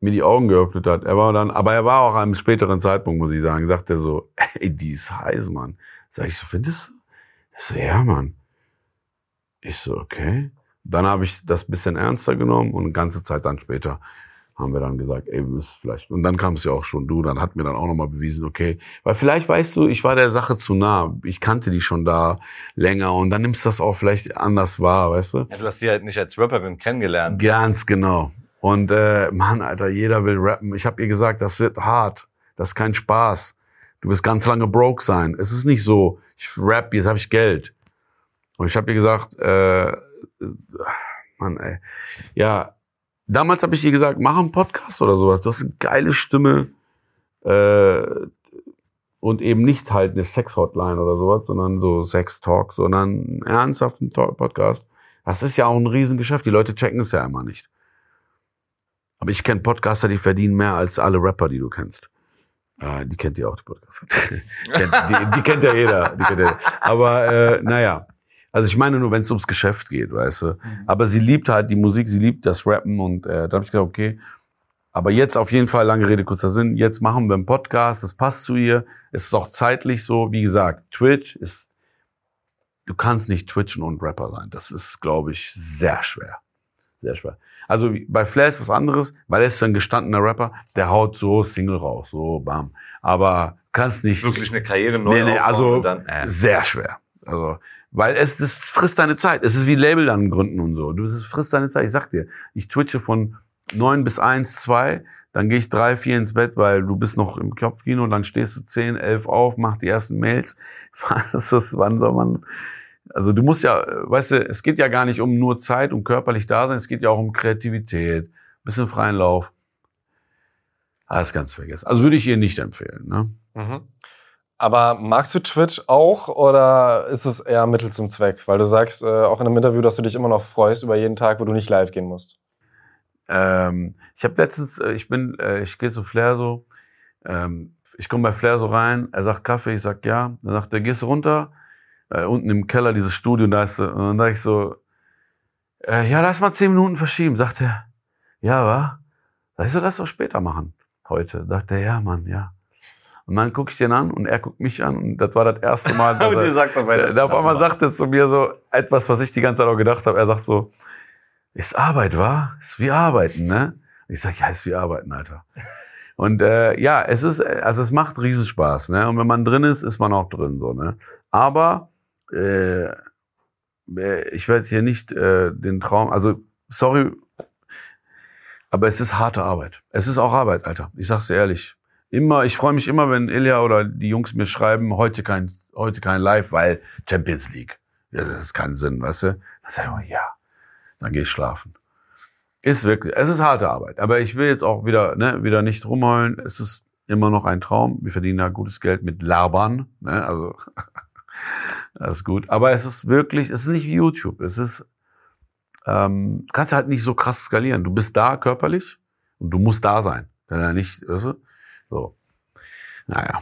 mir die Augen geöffnet hat. Er war dann, aber er war auch an einem späteren Zeitpunkt, muss ich sagen, sagt er so, ey, die ist heiß, Mann. Sag ich so, findest du? Ich so, ja, Mann. Ich so, okay. Dann habe ich das bisschen ernster genommen und eine ganze Zeit dann später haben wir dann gesagt, ey, wir müssen vielleicht. Und dann kam es ja auch schon du, dann hat mir dann auch nochmal bewiesen, okay, weil vielleicht weißt du, ich war der Sache zu nah, ich kannte die schon da länger und dann nimmst du das auch vielleicht anders wahr, weißt du? Ja, du hast sie halt nicht als Rapperin kennengelernt. Ganz genau. Und äh, Mann, Alter, jeder will rappen. Ich habe ihr gesagt, das wird hart, das ist kein Spaß. Du wirst ganz lange broke sein. Es ist nicht so, ich rap, jetzt habe ich Geld. Und ich habe ihr gesagt, äh, Mann, ey, ja, Damals habe ich ihr gesagt, mach einen Podcast oder sowas. Du hast eine geile Stimme äh, und eben nicht halt eine Sex-Hotline oder sowas, sondern so Sex-Talk, sondern einen ernsthaften Podcast. Das ist ja auch ein Riesengeschäft. Die Leute checken es ja immer nicht. Aber ich kenne Podcaster, die verdienen mehr als alle Rapper, die du kennst. Äh, die kennt ihr auch, die Podcaster. die, die, kennt ja jeder. Die kennt ja jeder. Aber äh, naja, also ich meine nur, wenn es ums Geschäft geht, weißt du. Mhm. Aber sie liebt halt die Musik, sie liebt das Rappen und äh, da habe ich gesagt, okay, aber jetzt auf jeden Fall, lange Rede, kurzer Sinn, jetzt machen wir einen Podcast, das passt zu ihr. Es ist auch zeitlich so, wie gesagt, Twitch ist, du kannst nicht Twitchen und Rapper sein. Das ist, glaube ich, sehr schwer. Sehr schwer. Also bei Flair ist was anderes, weil er ist so ein gestandener Rapper, der haut so Single raus, so bam. Aber kannst nicht. Wirklich eine Karriere neu nee, nee, also dann, äh. sehr schwer. Also weil es das frisst deine Zeit. Es ist wie Label dann gründen und so. Du es frisst deine Zeit. Ich sag dir, ich twitche von neun bis eins, zwei, dann gehe ich drei, vier ins Bett, weil du bist noch im Kopfkino und dann stehst du zehn, elf auf, mach die ersten Mails. Was ist wann soll man? Also du musst ja, weißt du, es geht ja gar nicht um nur Zeit und körperlich da sein, es geht ja auch um Kreativität, bisschen freien Lauf. Alles ganz vergessen. Also würde ich ihr nicht empfehlen. Ne? Mhm. Aber magst du Twitch auch oder ist es eher Mittel zum Zweck? Weil du sagst äh, auch in einem Interview, dass du dich immer noch freust über jeden Tag, wo du nicht live gehen musst. Ähm, ich habe letztens, äh, ich bin, äh, ich gehe zu Flair so, ähm, ich komme bei Flair so rein, er sagt Kaffee, ich sag ja, dann sagt er, gehst du runter, äh, unten im Keller dieses Studio, da ist, und dann sag ich so, äh, ja, lass mal zehn Minuten verschieben, sagt er, ja, wa? Sag ich so, lass doch später machen, heute. Sagt er, ja, Mann, ja. Und dann gucke ich den an und er guckt mich an und das war das erste Mal, dass er, sagt er, auf einmal sagt er zu mir so etwas, was ich die ganze Zeit auch gedacht habe. Er sagt so, ist Arbeit, wa? Ist wie Arbeiten, ne? Ich sag, ja, ist wie Arbeiten, Alter. Und äh, ja, es ist, also es macht Riesenspaß, ne? Und wenn man drin ist, ist man auch drin, so, ne? Aber äh, äh ich werde hier nicht äh, den Traum, also sorry, aber es ist harte Arbeit. Es ist auch Arbeit, Alter. Ich sag's dir ehrlich immer, ich freue mich immer, wenn Ilja oder die Jungs mir schreiben, heute kein, heute kein Live, weil Champions League. Ja, das ist keinen Sinn, weißt du? Dann sag ich, ja, dann gehe ich schlafen. Ist wirklich, es ist harte Arbeit. Aber ich will jetzt auch wieder, ne, wieder nicht rumheulen. Es ist immer noch ein Traum. Wir verdienen da gutes Geld mit Labern, ne, also, das ist gut. Aber es ist wirklich, es ist nicht wie YouTube. Es ist, ähm, kannst halt nicht so krass skalieren. Du bist da körperlich und du musst da sein. Kann ja nicht, weißt du? So. Naja.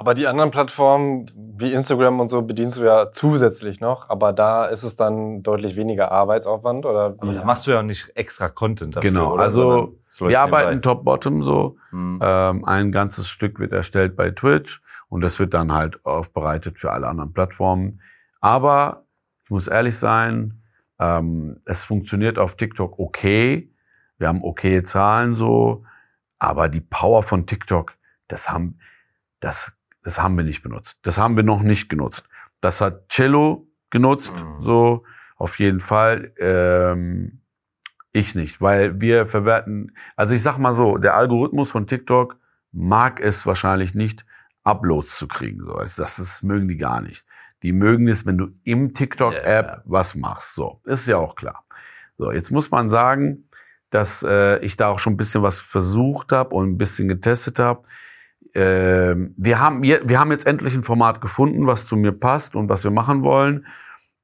Aber die anderen Plattformen wie Instagram und so bedienst du ja zusätzlich noch, aber da ist es dann deutlich weniger Arbeitsaufwand oder wie? Aber da machst du ja nicht extra Content dafür. Genau, oder? also wir arbeiten top-bottom so. Mhm. Ähm, ein ganzes Stück wird erstellt bei Twitch und das wird dann halt aufbereitet für alle anderen Plattformen. Aber ich muss ehrlich sein, ähm, es funktioniert auf TikTok okay. Wir haben okay Zahlen so. Aber die Power von TikTok, das haben, das, das haben wir nicht benutzt. Das haben wir noch nicht genutzt. Das hat Cello genutzt, mhm. so auf jeden Fall. Ähm, ich nicht, weil wir verwerten, also ich sag mal so, der Algorithmus von TikTok mag es wahrscheinlich nicht, Uploads zu kriegen. So. Das, das mögen die gar nicht. Die mögen es, wenn du im TikTok-App yeah. was machst. So, ist ja auch klar. So, jetzt muss man sagen, dass äh, ich da auch schon ein bisschen was versucht habe und ein bisschen getestet habe. Äh, wir, haben, wir haben jetzt endlich ein Format gefunden, was zu mir passt und was wir machen wollen.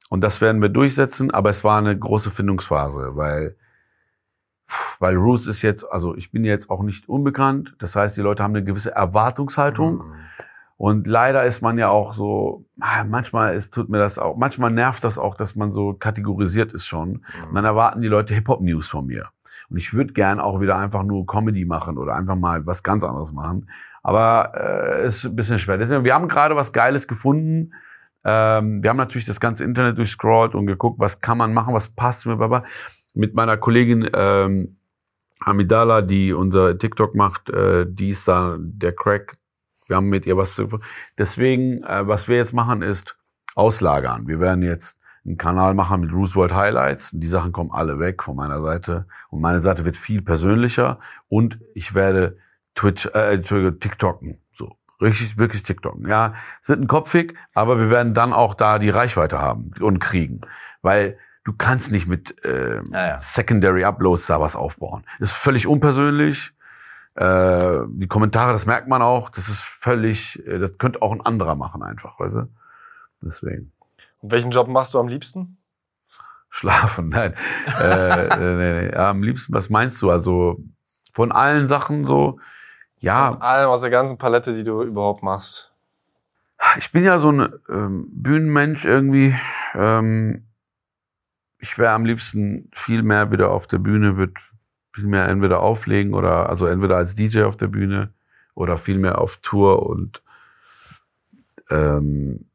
Und das werden wir durchsetzen, aber es war eine große Findungsphase, weil, weil Roos ist jetzt, also ich bin jetzt auch nicht unbekannt. Das heißt, die Leute haben eine gewisse Erwartungshaltung. Mhm. Und leider ist man ja auch so, ah, manchmal ist, tut mir das auch, manchmal nervt das auch, dass man so kategorisiert ist schon. Mhm. dann erwarten die Leute Hip-Hop-News von mir. Und ich würde gern auch wieder einfach nur Comedy machen oder einfach mal was ganz anderes machen. Aber äh, ist ein bisschen schwer. Deswegen, wir haben gerade was Geiles gefunden. Ähm, wir haben natürlich das ganze Internet durchscrollt und geguckt, was kann man machen, was passt mir. Baba. Mit meiner Kollegin ähm, Amidala, die unser TikTok macht, äh, die ist da der Crack. Wir haben mit ihr was zu. Deswegen, äh, was wir jetzt machen, ist auslagern. Wir werden jetzt einen Kanal machen mit Roosevelt Highlights. Die Sachen kommen alle weg von meiner Seite. Und meine Seite wird viel persönlicher. Und ich werde Twitch, äh, Entschuldigung, TikToken. So. Richtig, wirklich TikToken. Ja, es wird ein Kopfig, aber wir werden dann auch da die Reichweite haben und kriegen. Weil du kannst nicht mit äh, ja, ja. Secondary Uploads da was aufbauen. Das ist völlig unpersönlich. Äh, die Kommentare, das merkt man auch. Das ist völlig, äh, das könnte auch ein anderer machen einfach, weißt du? Deswegen. Und welchen Job machst du am liebsten? Schlafen, nein. äh, nee, nee. Am liebsten, was meinst du? Also von allen Sachen so, ja. Von allem aus der ganzen Palette, die du überhaupt machst. Ich bin ja so ein ähm, Bühnenmensch irgendwie. Ähm, ich wäre am liebsten viel mehr wieder auf der Bühne, würde viel mehr entweder auflegen oder also entweder als DJ auf der Bühne oder viel mehr auf Tour und ähm,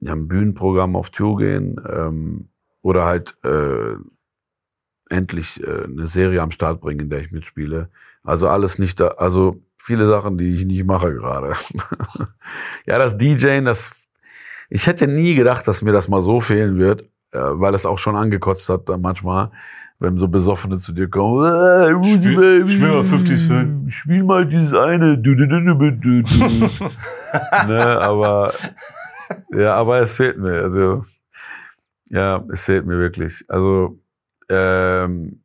ja, ein Bühnenprogramm auf Tour gehen ähm, oder halt äh, endlich äh, eine Serie am Start bringen, in der ich mitspiele. Also alles nicht da, also viele Sachen, die ich nicht mache gerade. ja, das DJing, das ich hätte nie gedacht, dass mir das mal so fehlen wird, äh, weil es auch schon angekotzt hat dann manchmal, wenn so Besoffene zu dir kommen. Äh, spiel, Baby, spiel mal 50 Cent. Spiel mal dieses eine. Du, du, du, du, du, du. ne, aber ja, aber es fehlt mir. Also, ja, es fehlt mir wirklich. Also, ähm,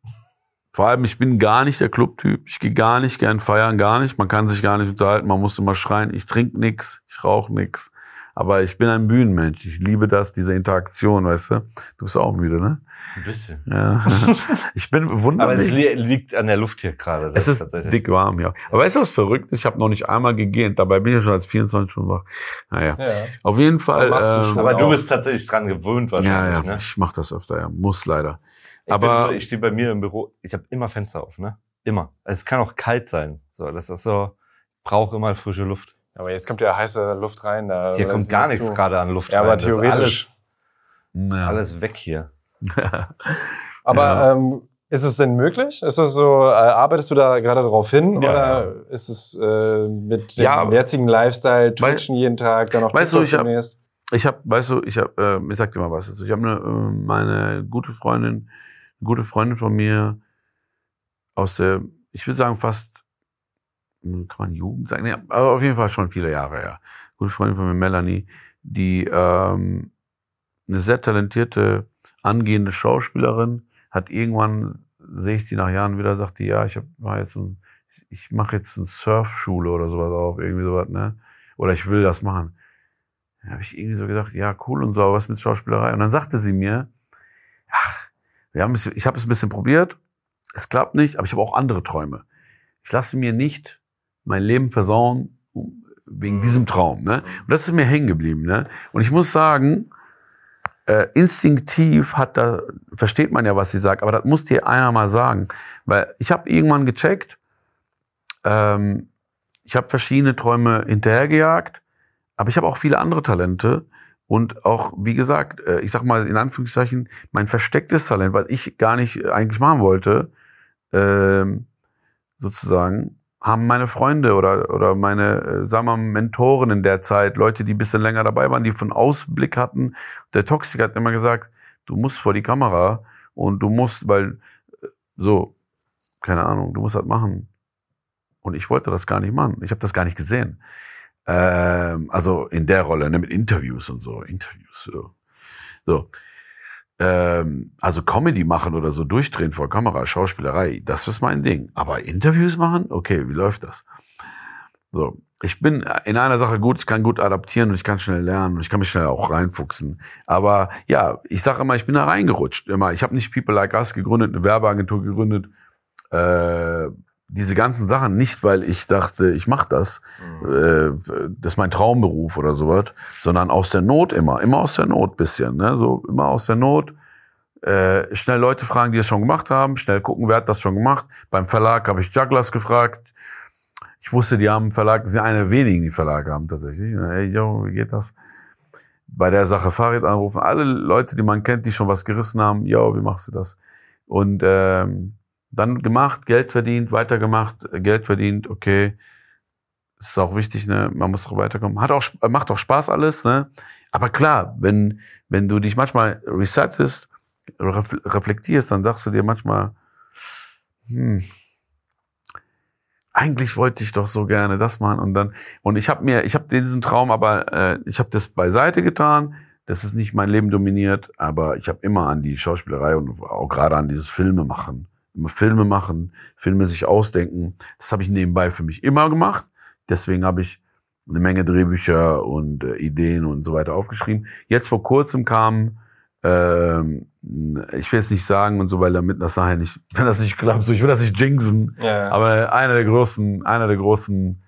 Vor allem, ich bin gar nicht der Clubtyp. Ich gehe gar nicht gern feiern, gar nicht. Man kann sich gar nicht unterhalten, man muss immer schreien. Ich trinke nix, ich rauche nix. Aber ich bin ein Bühnenmensch. Ich liebe das, diese Interaktion, weißt du? Du bist auch müde, ne? Ein bisschen. Ja. Ich bin wunderlich. Aber es li liegt an der Luft hier gerade. Es ist dick warm, ja. Aber weißt du, was verrückt ist? Ich habe noch nicht einmal gegähnt. Dabei bin ich schon als 24 Stunden wach. Naja. Ja. Auf jeden Fall. Aber du ähm. Aber du bist tatsächlich dran gewöhnt wahrscheinlich. ja, ja. Ne? Ich mache das öfter, ja. Muss leider. Ich Aber- bin, ich stehe bei mir im Büro. Ich habe immer Fenster auf, ne? Immer. Es kann auch kalt sein. So, das ist so. Brauche immer frische Luft. Aber jetzt kommt ja heiße Luft rein. Da Hier kommt gar nicht nichts gerade an Luft Ja, rein. aber Das ist theoretisch- Alles, Ja. alles weg hier. Aber Ja. ähm, ist es denn möglich? Ist es so, äh, arbeitest du da gerade drauf hin? Ja, oder ist es äh, mit dem Ja. jetzigen Lifestyle, Twitchen jeden Tag, dann noch Weißt du, ich hab-? Ich habe, weißt du, ich habe, äh, ich sag dir mal was. Also ich habe eine, äh, meine gute Freundin, eine gute Freundin von mir aus der, ich würde sagen fast, hm, kann man Jugend sagen, nee, aber auf jeden Fall schon viele Jahre her. Gute Freundin von mir, Melanie, die ähm, eine sehr talentierte angehende Schauspielerin, hat irgendwann sehe ich die nach Jahren wieder, sagt die, ja, ich hab, war jetzt ein, ich mache jetzt eine Surfschule oder sowas auf, irgendwie sowas, ne? Oder ich will das machen. Da habe ich irgendwie so gedacht, ja, cool und so, was mit Schauspielerei? Und dann sagte sie mir, ach, wir haben es, ich habe es ein bisschen probiert, es klappt nicht, aber ich habe auch andere Träume. Ich lasse mir nicht mein Leben versauen wegen diesem Traum. Ne? Und das ist mir hängen geblieben. Ne? Und ich muss sagen, äh, instinktiv hat da, versteht man ja, was sie sagt, aber das muss dir einer mal sagen. Weil ich habe irgendwann gecheckt, ähm, ich habe verschiedene Träume hinterhergejagt, aber ich habe auch viele andere Talente und auch, wie gesagt, äh, ich sag mal in Anführungszeichen, mein verstecktes Talent, was ich gar nicht eigentlich machen wollte, ähm, sozusagen, haben meine Freunde oder, oder meine, äh, sagen wir mal, Mentoren in der Zeit, Leute, die ein bisschen länger dabei waren, die von Ausblick hatten. Der Toxiker hat immer gesagt, du musst vor die Kamera und du musst, weil, äh, so, keine Ahnung, du musst das machen. Und ich wollte das gar nicht machen. Ich habe das gar nicht gesehen. Ähm, also in der Rolle, ne, mit Interviews und so, Interviews. So. so. Ähm, also Comedy machen oder so durchdrehen vor Kamera, Schauspielerei, das ist mein Ding. Aber Interviews machen, okay, wie läuft das? So, ich bin in einer Sache gut, ich kann gut adaptieren und ich kann schnell lernen und ich kann mich schnell auch reinfuchsen. Aber ja, ich sage immer, ich bin da reingerutscht. Immer, ich habe nicht People Like Us gegründet, eine Werbeagentur gegründet. Äh, diese ganzen Sachen nicht, weil ich dachte, ich mache das, äh, das ist mein Traumberuf oder sowas, sondern aus der Not immer, immer aus der Not bisschen, ne? so immer aus der Not. Äh, schnell Leute fragen, die es schon gemacht haben, schnell gucken, wer hat das schon gemacht. Beim Verlag habe ich Jugglers gefragt. Ich wusste, die haben einen Verlag, sie sind eine der wenigen, die Verlage haben tatsächlich. Hey, yo, wie geht das? Bei der Sache Farid anrufen, alle Leute, die man kennt, die schon was gerissen haben, yo, wie machst du das? Und ähm, dann gemacht, Geld verdient, weitergemacht, Geld verdient, okay. Das ist auch wichtig, ne? Man muss doch weiterkommen. Hat auch, macht auch Spaß alles, ne? Aber klar, wenn, wenn du dich manchmal resettest, ref, reflektierst, dann sagst du dir manchmal, hm, eigentlich wollte ich doch so gerne das machen und dann und ich habe mir ich habe diesen Traum aber äh, ich habe das beiseite getan das ist nicht mein Leben dominiert aber ich habe immer an die Schauspielerei und auch gerade an dieses Filme machen Filme machen Filme sich ausdenken. Das habe ich nebenbei für mich immer gemacht. Deswegen habe ich eine Menge Drehbücher und äh, Ideen und so weiter aufgeschrieben. Jetzt vor kurzem kam ähm, ich will jetzt nicht sagen und so, weil damit das nachher nicht, wenn das nicht klappt, so ich will das nicht jinxen, Ja. aber einer der großen, einer der großen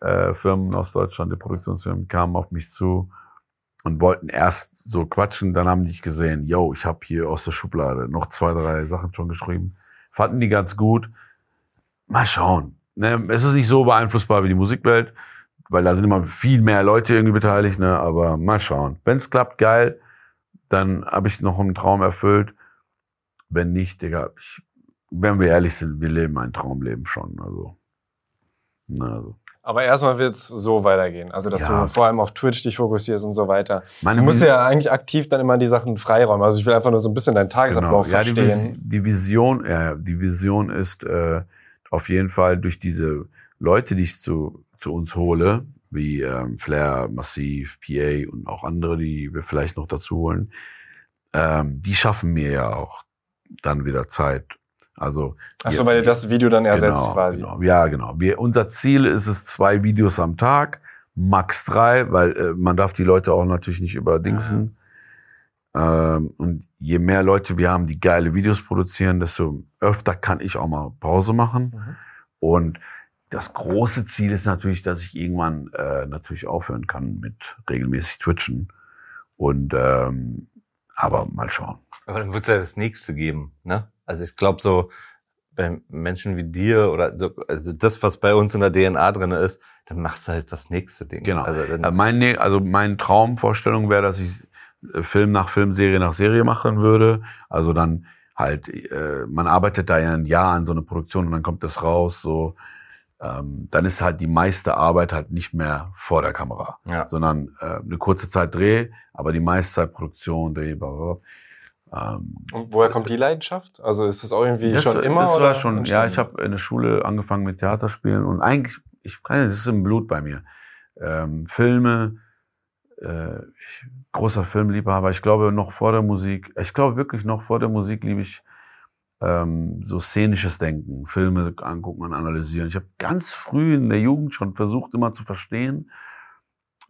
äh, Firmen aus Deutschland, der Produktionsfirmen, kamen auf mich zu und wollten erst so quatschen, dann haben die gesehen, yo, ich habe hier aus der Schublade noch zwei, drei Sachen schon geschrieben. Fanden die ganz gut. Mal schauen. Ne, es ist nicht so beeinflussbar wie die Musikwelt, weil da sind immer viel mehr Leute irgendwie beteiligt, ne, aber mal schauen. Wenn es klappt, geil. Dann habe ich noch einen Traum erfüllt. Wenn nicht, Digga, ich, wenn wir ehrlich sind, wir leben ein Traumleben schon. Also, na, also. Aber erstmal wird es so weitergehen. Also, dass Ja. du vor allem auf Twitch dich fokussierst und so weiter. Meine Du musst ja eigentlich aktiv dann immer die Sachen freiräumen. Also, ich will einfach nur so ein bisschen deinen Tagesablauf Genau. Ja, die, verstehen. Die Vision, ja, die Vision ist äh, auf jeden Fall durch diese Leute, die ich zu, zu uns hole, wie ähm, Flair, Massiv, PA und auch andere, die wir vielleicht noch dazu holen, ähm, die schaffen mir ja auch dann wieder Zeit Also Ach so, weil ihr das Video dann ersetzt genau, quasi. Genau. Ja, genau. Wir, unser Ziel ist es zwei Videos am Tag, max drei, weil äh, man darf die Leute auch natürlich nicht überdingsen. Ähm, und je mehr Leute wir haben, die geile Videos produzieren, desto öfter kann ich auch mal Pause machen. Mhm. Und das große Ziel ist natürlich, dass ich irgendwann äh, natürlich aufhören kann mit regelmäßig Twitchen. Und ähm, aber mal schauen. Aber dann wird es ja das nächste geben, ne? Also ich glaube so bei Menschen wie dir oder so, also das, was bei uns in der DNA drin ist, dann machst du halt das nächste Ding. Genau. Also Äh, Mein, also mein Traumvorstellung wäre, dass ich äh, Film nach Film, Serie nach Serie machen würde. Also dann halt, äh, man arbeitet da ja ein Jahr an so eine Produktion und dann kommt das raus. So, ähm, dann ist halt die meiste Arbeit halt nicht mehr vor der Kamera, ja. sondern äh, eine kurze Zeit Dreh, aber die meiste Zeit Produktion, Dreh, bla, bla, bla. Ähm, Und woher kommt die Leidenschaft? Also ist das auch irgendwie das, schon war- immer? Das oder war schon, ja, ich habe in der Schule angefangen mit Theaterspielen und eigentlich, ich kann das ist im Blut bei mir. Ähm, Filme, äh, ich, großer Filmliebhaber. Ich glaube noch vor der Musik, ich glaube wirklich noch vor der Musik liebe ich ähm, so szenisches Denken, Filme angucken und analysieren. Ich habe ganz früh in der Jugend schon versucht, immer zu verstehen,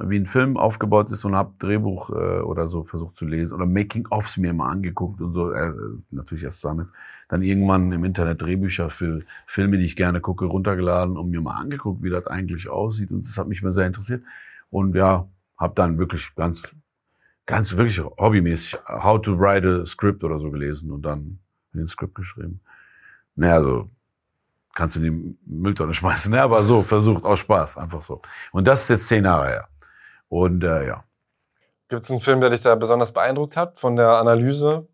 wie ein Film aufgebaut ist und habe Drehbuch äh, oder so versucht zu lesen oder Making-ofs mir mal angeguckt und so, äh, natürlich erst damit. Dann irgendwann im Internet Drehbücher für Filme, die ich gerne gucke, runtergeladen und mir mal angeguckt, wie das eigentlich aussieht und das hat mich mal sehr interessiert und ja, habe dann wirklich ganz, ganz wirklich hobbymäßig How to Write a Script oder so gelesen und dann ein Skript geschrieben. Naja, also kannst du in die Mülltonne schmeißen, ne? aber so versucht aus Spaß, einfach so. Und das ist jetzt zehn Jahre her. Und äh, ja, Gibt es einen Film, der dich da besonders beeindruckt hat von der Analyse?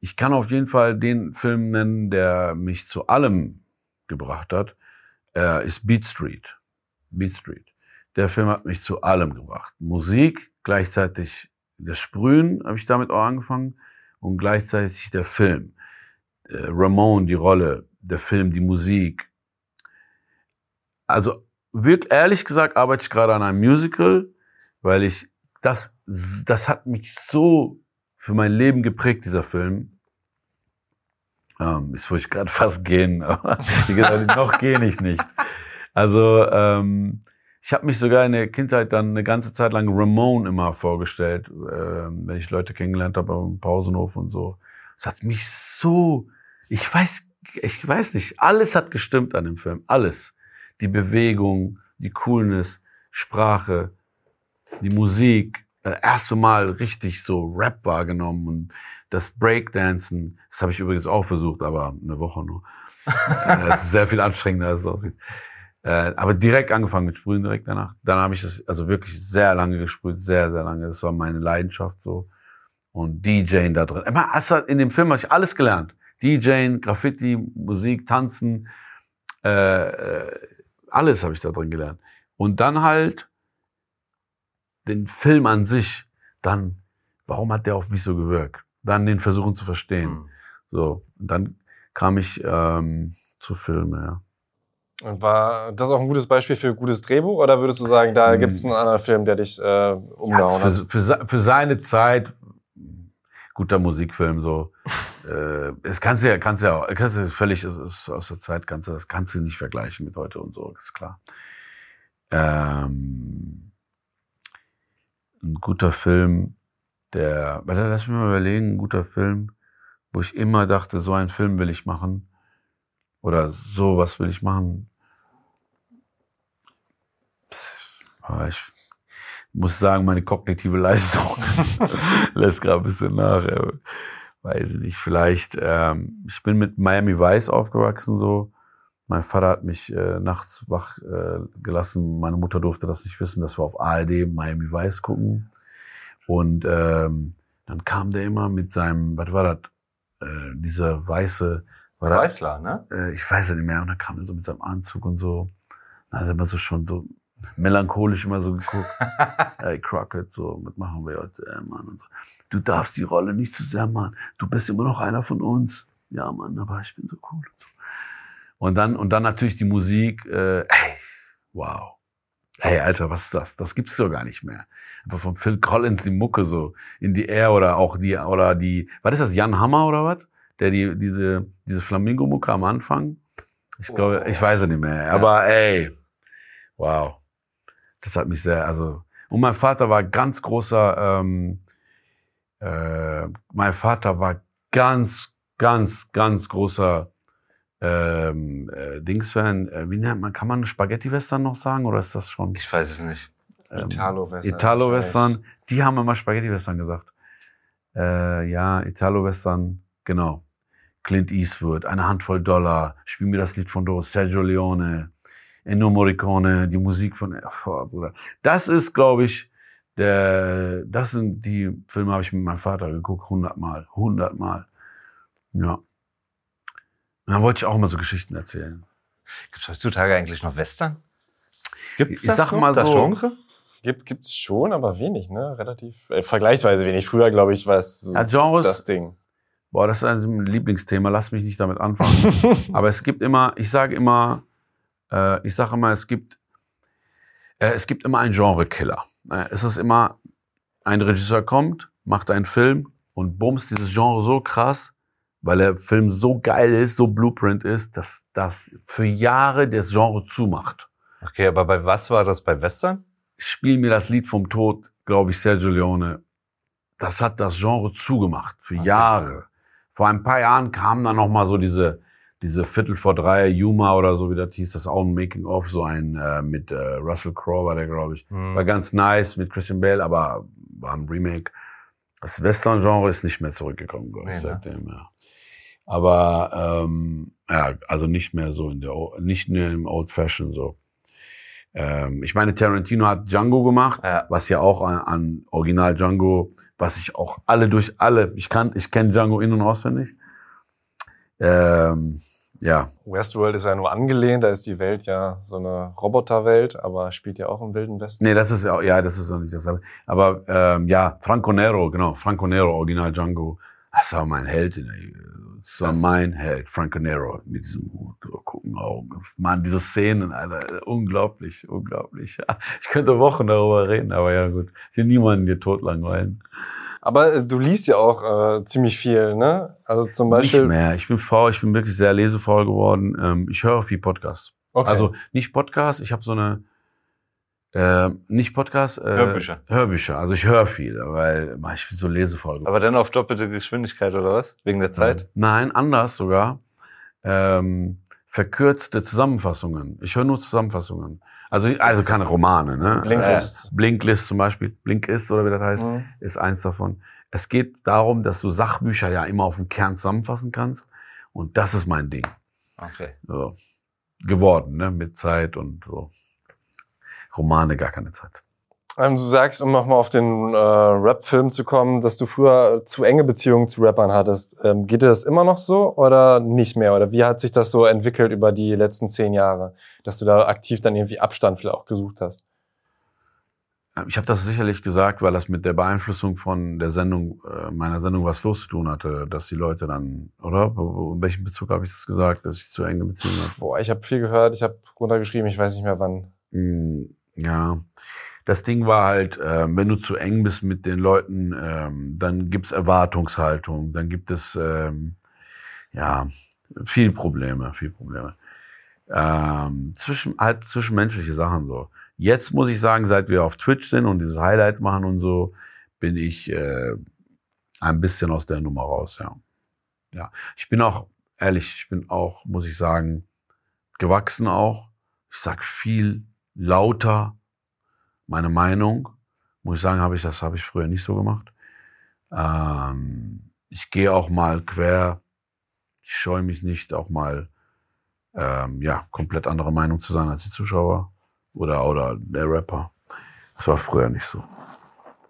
ich kann auf jeden Fall den Film nennen, der mich zu allem gebracht hat, äh, ist Beat Street. Beat Street. Der Film hat mich zu allem gebracht. Musik, gleichzeitig das Sprühen habe ich damit auch angefangen und gleichzeitig der Film. Äh, Ramon, die Rolle, der Film, die Musik. Also wirklich ehrlich gesagt arbeite ich gerade an einem Musical, weil ich das das hat mich so für mein Leben geprägt dieser Film. Ähm, jetzt wollte ich gerade fast gehen, aber wie gesagt, noch gehe ich nicht. Also ähm, ich habe mich sogar in der Kindheit dann eine ganze Zeit lang Ramon immer vorgestellt, ähm, wenn ich Leute kennengelernt habe im Pausenhof und so. Es hat mich so, ich weiß, ich weiß nicht, alles hat gestimmt an dem Film, alles. Die Bewegung, die Coolness, Sprache, die Musik, äh, erste Mal richtig so Rap wahrgenommen und das Breakdancen, das habe ich übrigens auch versucht, aber eine Woche nur. äh, es ist sehr viel anstrengender, als es aussieht. Äh, aber direkt angefangen mit Sprühen, direkt danach. Dann habe ich das also wirklich sehr lange gesprüht, sehr, sehr lange. Das war meine Leidenschaft so. Und DJing da drin. Immer, also in dem Film habe ich alles gelernt. DJing, Graffiti, Musik, Tanzen, äh, alles habe ich da drin gelernt. Und dann halt den Film an sich, dann, warum hat der auf mich so gewirkt? Dann den versuchen zu verstehen. Mhm. So, dann kam ich ähm, zu Filmen, ja. Und war das auch ein gutes Beispiel für gutes Drehbuch? Oder würdest du sagen, da Hm. gibt es einen anderen Film, der dich äh, umgehauen Ja, hat? für, für, se- für seine Zeit guter Musikfilm so. äh, es kannst du ja, kannst ja, kannst du völlig aus, aus der Zeit kannst du das kannst du nicht vergleichen mit heute und so, ist klar. Ähm, ein guter Film, der, warte, lass mich mal überlegen, ein guter Film, wo ich immer dachte, so einen Film will ich machen oder sowas will ich machen. Aber ich muss sagen, meine kognitive Leistung lässt gerade ein bisschen nach. äh, Weiß ich nicht, vielleicht. Ähm, ich bin mit Miami Vice aufgewachsen so. Mein Vater hat mich äh, nachts wach äh, gelassen. Meine Mutter durfte das nicht wissen, dass wir auf ARD Miami Vice gucken. Und ähm, dann kam der immer mit seinem, was war das? Äh, dieser weiße, war Weißler, ne? äh, ich weiß ja nicht mehr, und dann kam er so mit seinem Anzug und so. Dann hat er immer so schon so melancholisch immer so geguckt. Ey, Crockett, so, was machen wir heute, äh, Mann? Und so. Du darfst die Rolle nicht zu sehr machen. Du bist immer noch einer von uns. Ja, Mann, aber ich bin so cool. Und, so. und dann, und dann natürlich die Musik, äh, ey, wow. Ey, Alter, was ist das? Das gibt's doch gar nicht mehr. Aber von Phil Collins die Mucke so in die Air oder auch die, oder die, was ist das, Jan Hammer oder was? der die, diese, diese Flamingo-Mucke am Anfang. Ich glaube, ich weiß es nicht mehr. Aber ey, wow. Das hat mich sehr, also. Und mein Vater war ganz großer, ähm, äh, mein Vater war ganz, ganz, ganz großer ähm, äh, Dings-Fan. Äh, wie nennt man, kann man Spaghetti-Western noch sagen oder ist das schon? Ich weiß es nicht. Ähm, Italo-Western. Italo-Western. Die haben immer Spaghetti-Western gesagt. Äh, ja, Italo-Western, genau. Clint Eastwood, eine Handvoll Dollar, spiel mir das Lied von Do, Sergio Leone, Ennio Morricone, die Musik von, oh, Bruder. Das ist, glaube ich, der, das sind die Filme, habe ich mit meinem Vater geguckt, hundertmal, hundertmal. Ja. Und dann wollte ich auch mal so Geschichten erzählen. Gibt es heutzutage eigentlich noch Western? Gibt's Ich sag mal das so- Genre? Gibt, gibt's schon, aber wenig, ne? Relativ, äh, vergleichsweise wenig. Früher, glaube ich, war es so Ja, Genres, das Ding. Boah, das ist ein Lieblingsthema, lass mich nicht damit anfangen. Aber es gibt immer, ich sage immer, äh, ich sage immer, es gibt, äh, es gibt immer einen Genre-Killer. Äh, es ist immer, ein Regisseur kommt, macht einen Film und bumst dieses Genre so krass, weil der Film so geil ist, so Blueprint ist, dass das für Jahre das Genre zumacht. Okay, aber bei was war das bei Western? Spiel mir das Lied vom Tod, glaube ich, Sergio Leone. Das hat das Genre zugemacht für Jahre. Vor ein paar Jahren kam dann noch mal so diese diese Viertel vor drei Yuma oder so wie das hieß, das auch ein Making of, so ein äh, mit äh, Russell Crowe war der, glaube ich. Hm. War ganz nice mit Christian Bale, aber war ein Remake. Das Western-Genre ist nicht mehr zurückgekommen, glaube ich, Nee, ne? seitdem, ja. Aber ähm, ja, also nicht mehr so in der, nicht mehr im Old Fashion so. Ähm, ich meine, Tarantino hat Django gemacht, Ja. was ja auch an, an Original Django, was ich auch alle durch alle, ich kann, ich kenne Django in und auswendig. Ähm, ja, Westworld ist ja nur angelehnt, da ist die Welt ja so eine Roboterwelt, aber spielt ja auch im Wilden Westen. nee, das ist ja, ja, das ist auch nicht das. Aber ähm, ja, Franco Nero, genau, Franco Nero, Original Django, das war mein Held. In der, das war mein Held, Franco Nero, mit diesem Hut, so gucken Augen. Mann, diese Szenen, Alter, unglaublich, unglaublich. Ich könnte Wochen darüber reden, aber ja gut, ich will niemanden hier tot langweilen. Aber äh, du liest ja auch äh, ziemlich viel, ne? Also zum Beispiel. Nicht mehr. Ich bin faul, ich bin wirklich sehr lesefaul geworden. Ähm, ich höre viel Podcasts. Okay. Also nicht Podcasts, ich habe so eine äh, nicht Podcasts, äh, Hörbücher. Hörbücher. Also ich höre viel, weil man, ich bin so lesefaul geworden. Aber dann auf doppelte Geschwindigkeit oder was? Wegen der Zeit? Nein, anders sogar. Ähm, verkürzte Zusammenfassungen. Ich höre nur Zusammenfassungen. Also, also keine Romane, ne? Blinkist. Äh, Blinklist zum Beispiel. Blinkist oder wie das heißt, Mhm. ist eins davon. Es geht darum, dass du Sachbücher ja immer auf den Kern zusammenfassen kannst. Und das ist mein Ding. Okay. So. Geworden, ne? Mit Zeit und so. Romane gar keine Zeit. Ähm, du sagst, um nochmal auf den äh, Rap-Film zu kommen, dass du früher zu enge Beziehungen zu Rappern hattest. Ähm, geht dir das immer noch so oder nicht mehr? Oder wie hat sich das so entwickelt über die letzten zehn Jahre, dass du da aktiv dann irgendwie Abstand vielleicht auch gesucht hast? Ich habe das sicherlich gesagt, weil das mit der Beeinflussung von der Sendung, äh, meiner Sendung was los zu tun hatte, dass die Leute dann, oder? In welchem Bezug habe ich das gesagt, dass ich zu enge Beziehungen habe? Boah, ich habe viel gehört, ich habe runtergeschrieben, ich weiß nicht mehr wann. Hm, Ja. Das Ding war halt, äh, wenn du zu eng bist mit den Leuten, ähm, dann gibt's Erwartungshaltung, dann gibt es ähm, ja viel Probleme, viel Probleme. Ähm, zwischen halt zwischenmenschliche Sachen so. Jetzt muss ich sagen, seit wir auf Twitch sind und diese Highlights machen und so, bin ich äh, ein bisschen aus der Nummer raus, ja. Ja, ich bin auch ehrlich, ich bin auch, muss ich sagen, gewachsen auch. Ich sag viel lauter meine Meinung. Muss ich sagen, habe ich das habe ich früher nicht so gemacht. Ähm, ich gehe auch mal quer. Ich scheue mich nicht, auch mal ähm, ja komplett andere Meinung zu sein als die Zuschauer oder oder der Rapper. Das war früher nicht so.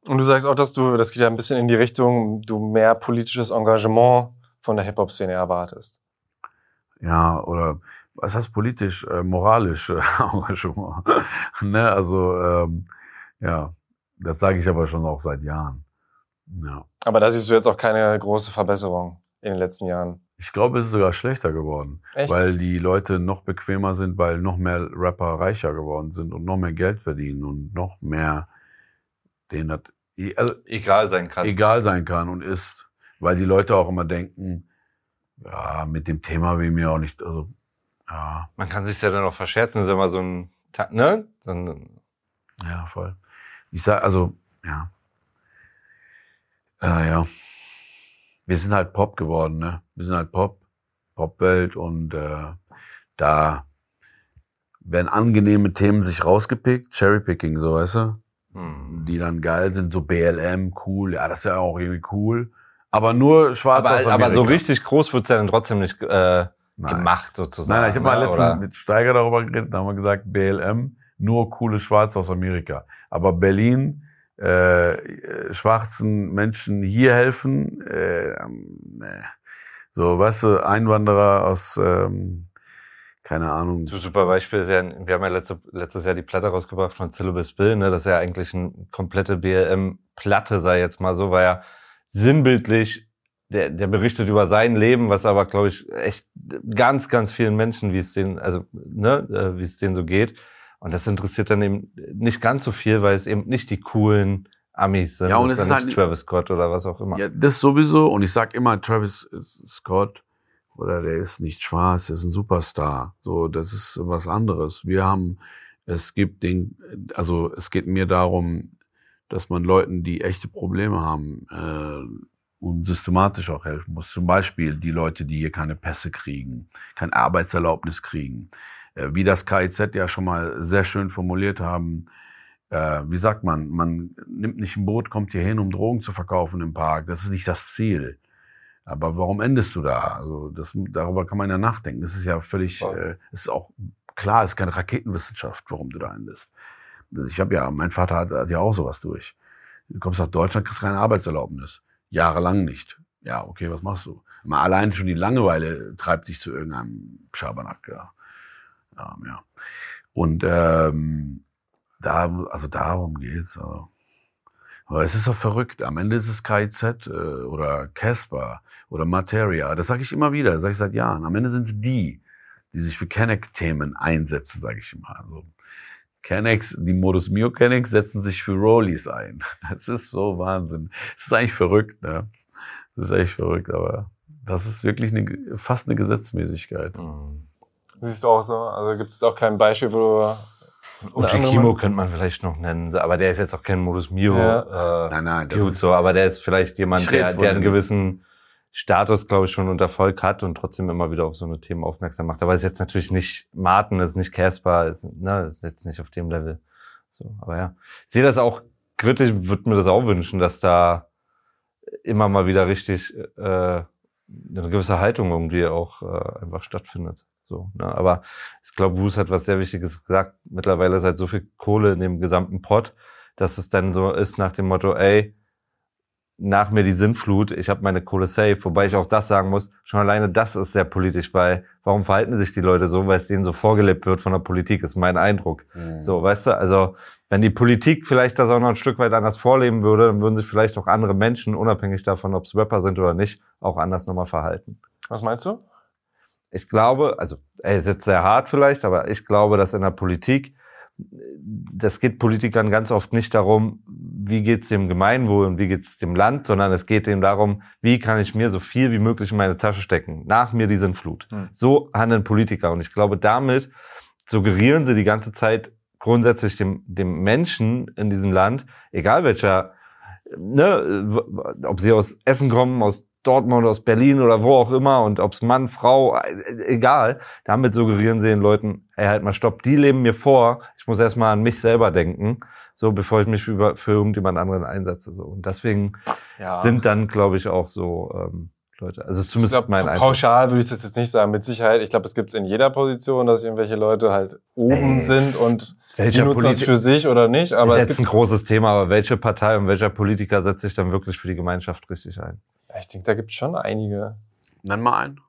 Und du sagst auch, dass du, das geht ja ein bisschen in die Richtung, du mehr politisches Engagement von der Hip-Hop-Szene erwartest. Ja, oder was heißt politisch, äh, moralisch äh, Engagement. ne, also ähm, ja, das sage ich aber schon auch seit Jahren. Ja. Aber da siehst du jetzt auch keine große Verbesserung in den letzten Jahren. Ich glaube, es ist sogar schlechter geworden, Echt? weil die Leute noch bequemer sind, weil noch mehr Rapper reicher geworden sind und noch mehr Geld verdienen und noch mehr denen das also Egal sein kann. egal sein kann und ist, weil die Leute auch immer denken, Ja, mit dem Thema bin ich mir auch nicht, also, ja. Man kann sich ja dann auch verscherzen, ist ja immer so ein, ne? Ein, ja, voll. Ich sag, also, ja. Äh, ja. Wir sind halt Pop geworden, ne? Wir sind halt Pop, Popwelt und äh, da werden angenehme Themen sich rausgepickt, Cherrypicking, so weißt du, hm. die dann geil sind, so BLM, cool, ja, das ist ja auch irgendwie cool. Aber nur schwarz aber, aus Amerika. Aber so richtig groß wird's ja dann trotzdem nicht äh, gemacht, sozusagen. Nein, nein ich habe mal ne, letztens mit Steiger darüber geredet, da haben wir gesagt, BLM, nur coole Schwarz aus Amerika. Aber Berlin, äh, schwarzen Menschen hier helfen, äh, äh, so, weißt du, Einwanderer aus ähm, keine Ahnung. So super Beispiel ist ja, wir haben ja letzte, letztes Jahr die Platte rausgebracht von Syllabus Bill, ne? Das ist ja eigentlich eine komplette BLM-Platte, sei jetzt mal so, weil er sinnbildlich, der, der berichtet über sein Leben, was aber, glaube ich, echt ganz, ganz vielen Menschen, wie es denen, also, ne, äh, wie es denen so geht. Und das interessiert dann eben nicht ganz so viel, weil es eben nicht die coolen Amis sind. Ja, und es ist halt Travis Scott oder was auch immer. Ja, das sowieso. Und ich sag immer, Travis Scott oder der ist nicht schwarz, der ist ein Superstar. So, das ist was anderes. Wir haben, es gibt den, also es geht mir darum, dass man Leuten, die echte Probleme haben, äh, und systematisch auch helfen muss. Zum Beispiel die Leute, die hier keine Pässe kriegen, kein Arbeitserlaubnis kriegen. Äh, wie das KIZ ja schon mal sehr schön formuliert haben, äh, wie sagt man, man nimmt nicht ein Boot, kommt hier hin, um Drogen zu verkaufen im Park. Das ist nicht das Ziel. Aber warum endest du da? Also das, darüber kann man ja nachdenken. Das ist ja völlig, äh, ist auch klar, ist keine Raketenwissenschaft, warum du da endest. Ich habe ja, mein Vater hat, hat ja auch sowas durch. Du kommst nach Deutschland, kriegst keine Arbeitserlaubnis. Jahrelang nicht. Ja, okay, was machst du? Mal allein schon die Langeweile treibt dich zu irgendeinem Schabernack. Ja. Ja, ja. Und ähm, da, also darum geht's. Also. Aber es ist auch verrückt. Am Ende ist es KIZ äh, oder Casper oder Materia. Das sage ich immer wieder, das sage ich seit Jahren. Am Ende sind es die, die sich für Kenneck-Themen einsetzen, sage ich immer. Also, Kennex, die Modus Mio Kennex setzen sich für Rollies ein. Das ist so Wahnsinn. Das ist eigentlich verrückt, ne? Das ist echt verrückt, aber das ist wirklich eine, fast eine Gesetzmäßigkeit. Mhm. Siehst du auch so? Also gibt es auch kein Beispiel, wo du Uchikimo könnte man vielleicht noch nennen, aber der ist jetzt auch kein Modus Mio. Ja. Äh, nein, nein, das ist, so, aber der ist vielleicht jemand, der, der einen gewissen Status, glaube ich, schon unter Volk hat und trotzdem immer wieder auf so eine Themen aufmerksam macht. Aber ist jetzt natürlich nicht Martin, ist nicht Casper, ist, ne, ist jetzt nicht auf dem Level. So, aber ja, ich sehe das auch kritisch, würde mir das auch wünschen, dass da immer mal wieder richtig äh, eine gewisse Haltung irgendwie auch äh, einfach stattfindet. So, ne? Aber ich glaube, Bruce hat was sehr Wichtiges gesagt. Mittlerweile ist halt so viel Kohle in dem gesamten Pot, dass es dann so ist nach dem Motto, ey, nach mir die Sintflut, ich habe meine Kohle safe, wobei ich auch das sagen muss, schon alleine das ist sehr politisch, weil warum verhalten sich die Leute so, weil es denen so vorgelebt wird von der Politik, ist mein Eindruck. Mhm. So, weißt du, also wenn die Politik vielleicht das auch noch ein Stück weit anders vorleben würde, dann würden sich vielleicht auch andere Menschen, unabhängig davon, ob es Rapper sind oder nicht, auch anders nochmal verhalten. Was meinst du? ich glaube, also er ist jetzt sehr hart vielleicht, aber ich glaube, dass in der Politik, das geht Politikern ganz oft nicht darum, wie geht's dem Gemeinwohl und wie geht's dem Land, sondern es geht dem darum, wie kann ich mir so viel wie möglich in meine Tasche stecken. Nach mir die Sintflut. Hm. So handeln Politiker. Und ich glaube, damit suggerieren sie die ganze Zeit grundsätzlich dem, dem Menschen in diesem Land, egal welcher, ne, ob sie aus Essen kommen, aus Dortmund, aus Berlin oder wo auch immer und ob's Mann, Frau, egal. Damit suggerieren sie den Leuten, ey, halt mal stopp, die leben mir vor, ich muss erstmal an mich selber denken, so bevor ich mich über, für irgendjemand anderen einsetze. So. Und deswegen ja. sind dann, glaube ich, auch so ähm, Leute. Also zumindest ich glaub, mein Pauschal würde ich das jetzt nicht sagen, mit Sicherheit. Ich glaube, es gibt es in jeder Position, dass irgendwelche Leute halt oben ey, sind und die nutzen das für sich oder nicht. Aber ist jetzt ein großes Thema, aber welche Partei und welcher Politiker setzt sich dann wirklich für die Gemeinschaft richtig ein? Ich denke, da gibt es schon einige. Nenn mal einen.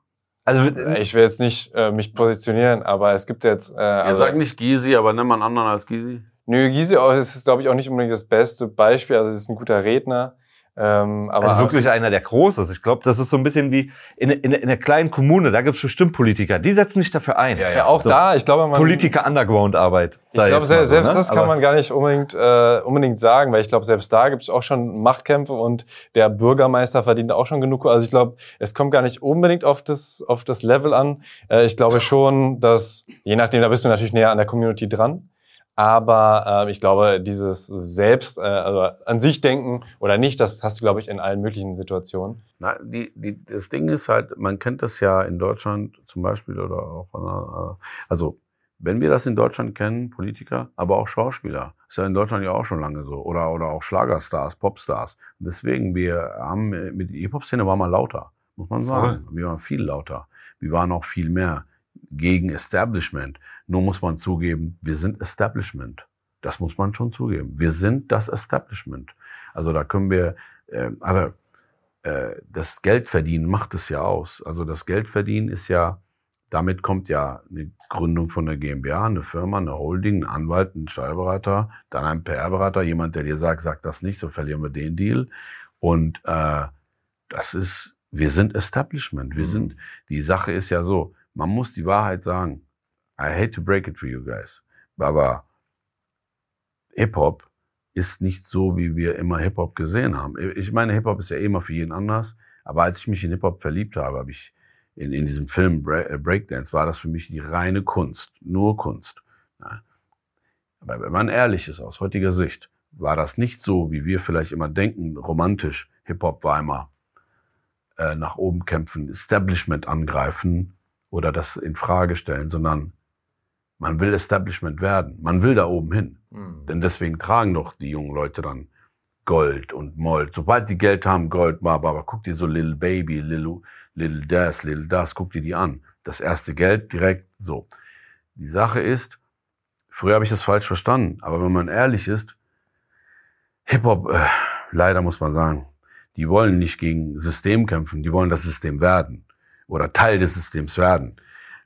Also äh, ich will jetzt nicht äh, mich positionieren, aber es gibt jetzt. Äh, also, sag nicht Gysi, aber nimm mal einen anderen als Gysi. Nö, Gysi ist, glaube ich, auch nicht unbedingt das beste Beispiel. Also es ist ein guter Redner. Ähm, aber also wirklich einer, der groß ist. Ich glaube, das ist so ein bisschen wie in, in, in einer kleinen Kommune, da gibt es bestimmt Politiker, die setzen sich dafür ein. Ja, ja auch so da, ich glaube, man... Politiker-Underground-Arbeit. Ich glaube, selbst, so, selbst ne? das kann aber man gar nicht unbedingt, äh, unbedingt sagen, weil ich glaube, selbst da gibt es auch schon Machtkämpfe und der Bürgermeister verdient auch schon genug. Also ich glaube, es kommt gar nicht unbedingt auf das, auf das Level an. Äh, ich glaube schon, dass, je nachdem, da bist du natürlich näher an der Community dran. Aber äh, ich glaube, dieses Selbst, äh, also an sich denken oder nicht, das hast du, glaube ich, in allen möglichen Situationen. Na, die, die, das Ding ist halt, man kennt das ja in Deutschland zum Beispiel oder auch, äh, also wenn wir das in Deutschland kennen, Politiker, aber auch Schauspieler, ist ja in Deutschland ja auch schon lange so, oder, oder auch Schlagerstars, Popstars. Deswegen, wir haben, mit der Hip-Hop-Szene war mal lauter, muss man sagen. Voll. Wir waren viel lauter. Wir waren auch viel mehr gegen Establishment. Nur muss man zugeben, wir sind Establishment. Das muss man schon zugeben. Wir sind das Establishment. Also da können wir, äh, also, äh, das Geldverdienen macht es ja aus. Also das Geldverdienen ist ja, damit kommt ja eine Gründung von der GmbH, eine Firma, eine Holding, ein Anwalt, ein Steuerberater, dann ein PR-Berater, jemand, der dir sagt, sag das nicht, so verlieren wir den Deal. Und äh, das ist, wir sind Establishment. Wir mhm. sind, die Sache ist ja so, man muss die Wahrheit sagen. I hate to break it for you guys. Aber Hip-Hop ist nicht so, wie wir immer Hip-Hop gesehen haben. Ich meine, Hip-Hop ist ja immer für jeden anders. Aber als ich mich in Hip-Hop verliebt habe, habe ich in, in diesem Film äh, Breakdance, war das für mich die reine Kunst. Nur Kunst. Aber wenn man ehrlich ist, aus heutiger Sicht, war das nicht so, wie wir vielleicht immer denken, romantisch. Hip-Hop war immer äh, nach oben kämpfen, Establishment angreifen oder das in Frage stellen, sondern man will Establishment werden. Man will da oben hin. Mhm. Denn deswegen tragen doch die jungen Leute dann Gold und Mold. Sobald die Geld haben, Gold, aber, aber guck dir so Little Baby, Little, Little das, Little das, guck dir die an. Das erste Geld direkt so. Die Sache ist, früher habe ich das falsch verstanden, aber wenn man ehrlich ist, Hip-Hop, äh, leider muss man sagen, die wollen nicht gegen System kämpfen, die wollen das System werden oder Teil des Systems werden.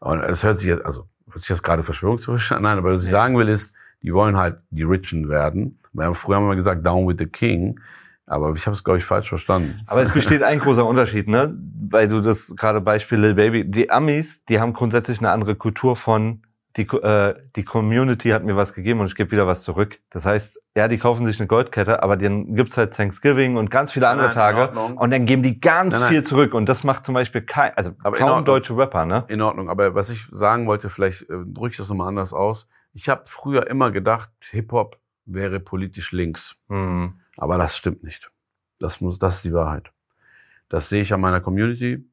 Und es hört sich jetzt, also hört sich jetzt gerade verschwörungstheoretisch an, nein, aber was ich sagen will ist, die wollen halt die Richen werden. Früher haben wir gesagt, down with the king. Aber ich habe es, glaube ich, falsch verstanden. Aber es besteht ein großer Unterschied, ne? Weil du das gerade Beispiel Lil Baby. Die Amis, die haben grundsätzlich eine andere Kultur von die, äh, die Community hat mir was gegeben und ich gebe wieder was zurück. Das heißt, ja, die kaufen sich eine Goldkette, aber dann gibt's halt Thanksgiving und ganz viele andere nein, Tage und dann geben die ganz nein, nein. viel zurück und das macht zum Beispiel kein, also aber kaum deutsche Rapper, ne? In Ordnung, aber was ich sagen wollte, vielleicht äh, drücke ich das nochmal anders aus. Ich habe früher immer gedacht, Hip-Hop wäre politisch links. Mhm. Aber das stimmt nicht. Das muss, das ist die Wahrheit. Das sehe ich an meiner Community.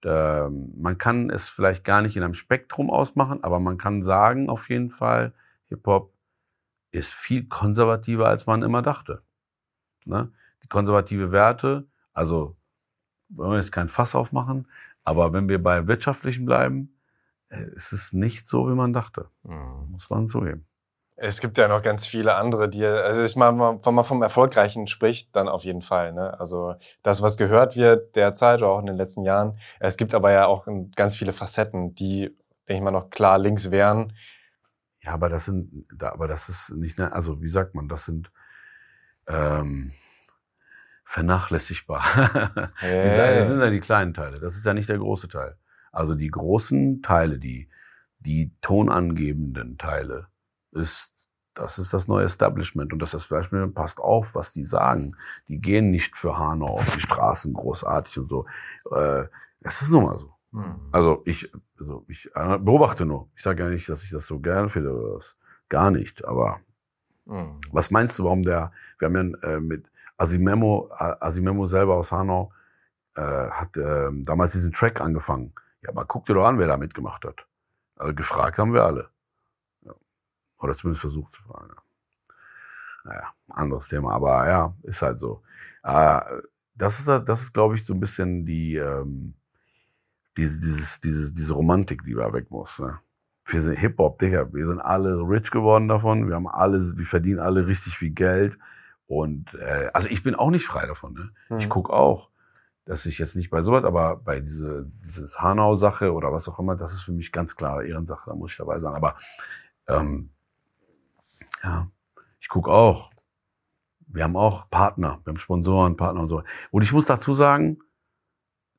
Da, man kann es vielleicht gar nicht in einem Spektrum ausmachen, aber man kann sagen auf jeden Fall, Hip-Hop ist viel konservativer, als man immer dachte. Ne? Die konservative Werte, also wollen wir jetzt kein Fass aufmachen, aber wenn wir bei wirtschaftlichen bleiben, äh, ist es nicht so, wie man dachte. Mhm. Muss man zugeben. Es gibt ja noch ganz viele andere, die, also ich meine, wenn man vom Erfolgreichen spricht, dann auf jeden Fall. Ne? Also das, was gehört wird derzeit oder auch in den letzten Jahren. Es gibt aber ja auch ganz viele Facetten, die, denke ich mal, noch klar links wären. Ja, aber das sind, aber das ist nicht, ne, also wie sagt man, das sind ähm, vernachlässigbar. Hey. Das sind ja die kleinen Teile. Das ist ja nicht der große Teil. Also die großen Teile, die, die tonangebenden Teile, ist, das ist das neue Establishment. Und das Establishment passt auf, was die sagen. Die gehen nicht für Hanau auf die Straßen großartig und so. Äh, es ist nun mal so. Mhm. Also ich, also ich äh, beobachte nur. Ich sage ja nicht, dass ich das so gerne finde oder was. Gar nicht. Aber mhm. was meinst du, warum der, wir haben ja äh, mit Asimemo, Asimemo selber aus Hanau, äh, hat äh, damals diesen Track angefangen. Ja, aber guck dir doch an, wer da mitgemacht hat. Also gefragt haben wir alle. Oder zumindest versucht zu fragen. Naja, anderes Thema, aber ja, ist halt so. Äh, das ist, das ist, glaube ich, so ein bisschen die, ähm, diese, dieses, diese, diese Romantik, die da weg muss. Ne? Wir sind Hip-Hop, Digga, wir sind alle rich geworden davon, wir haben alle, wir verdienen alle richtig viel Geld. Und äh, also ich bin auch nicht frei davon. Ne? Mhm. Ich guck auch, dass ich jetzt nicht bei sowas, aber bei diese dieses Hanau-Sache oder was auch immer, das ist für mich ganz klar Ehrensache, da muss ich dabei sein. Aber ähm, ja, ich guck auch. Wir haben auch Partner, wir haben Sponsoren, Partner und so. Und ich muss dazu sagen,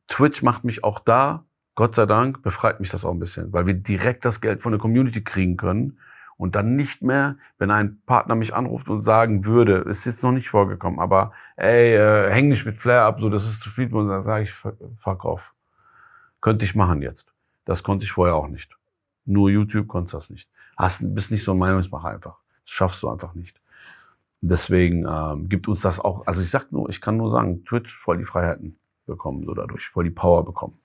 Twitch macht mich auch da, Gott sei Dank, befreit mich das auch ein bisschen, weil wir direkt das Geld von der Community kriegen können und dann nicht mehr, wenn ein Partner mich anruft und sagen würde, ist jetzt noch nicht vorgekommen, aber ey, äh, häng nicht mit Flair ab, so das ist zu viel, und dann sage ich, fuck off. Könnte ich machen jetzt. Das konnte ich vorher auch nicht. Nur YouTube konnte das nicht. Hast, bist nicht so ein Meinungsmacher einfach. Das schaffst du einfach nicht. Deswegen ähm, gibt uns das auch, also ich sag nur, ich kann nur sagen, Twitch voll die Freiheiten bekommen, so dadurch, voll die Power bekommen.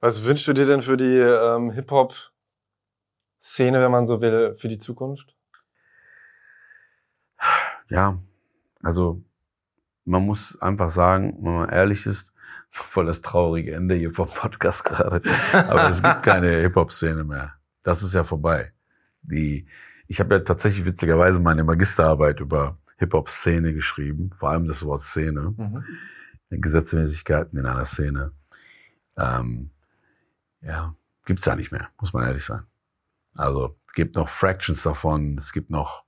Was wünschst du dir denn für die ähm, Hip-Hop-Szene, wenn man so will, für die Zukunft? Ja, also man muss einfach sagen, wenn man ehrlich ist, voll das traurige Ende hier vom Podcast gerade. Aber es gibt keine Hip-Hop-Szene mehr. Das ist ja vorbei. Die, ich habe ja tatsächlich witzigerweise meine Magisterarbeit über Hip-Hop-Szene geschrieben, vor allem das Wort Szene, mhm. Gesetzmäßigkeiten in einer Szene. Ähm, ja, gibt's ja nicht mehr, muss man ehrlich sein. Also es gibt noch Fractions davon, es gibt noch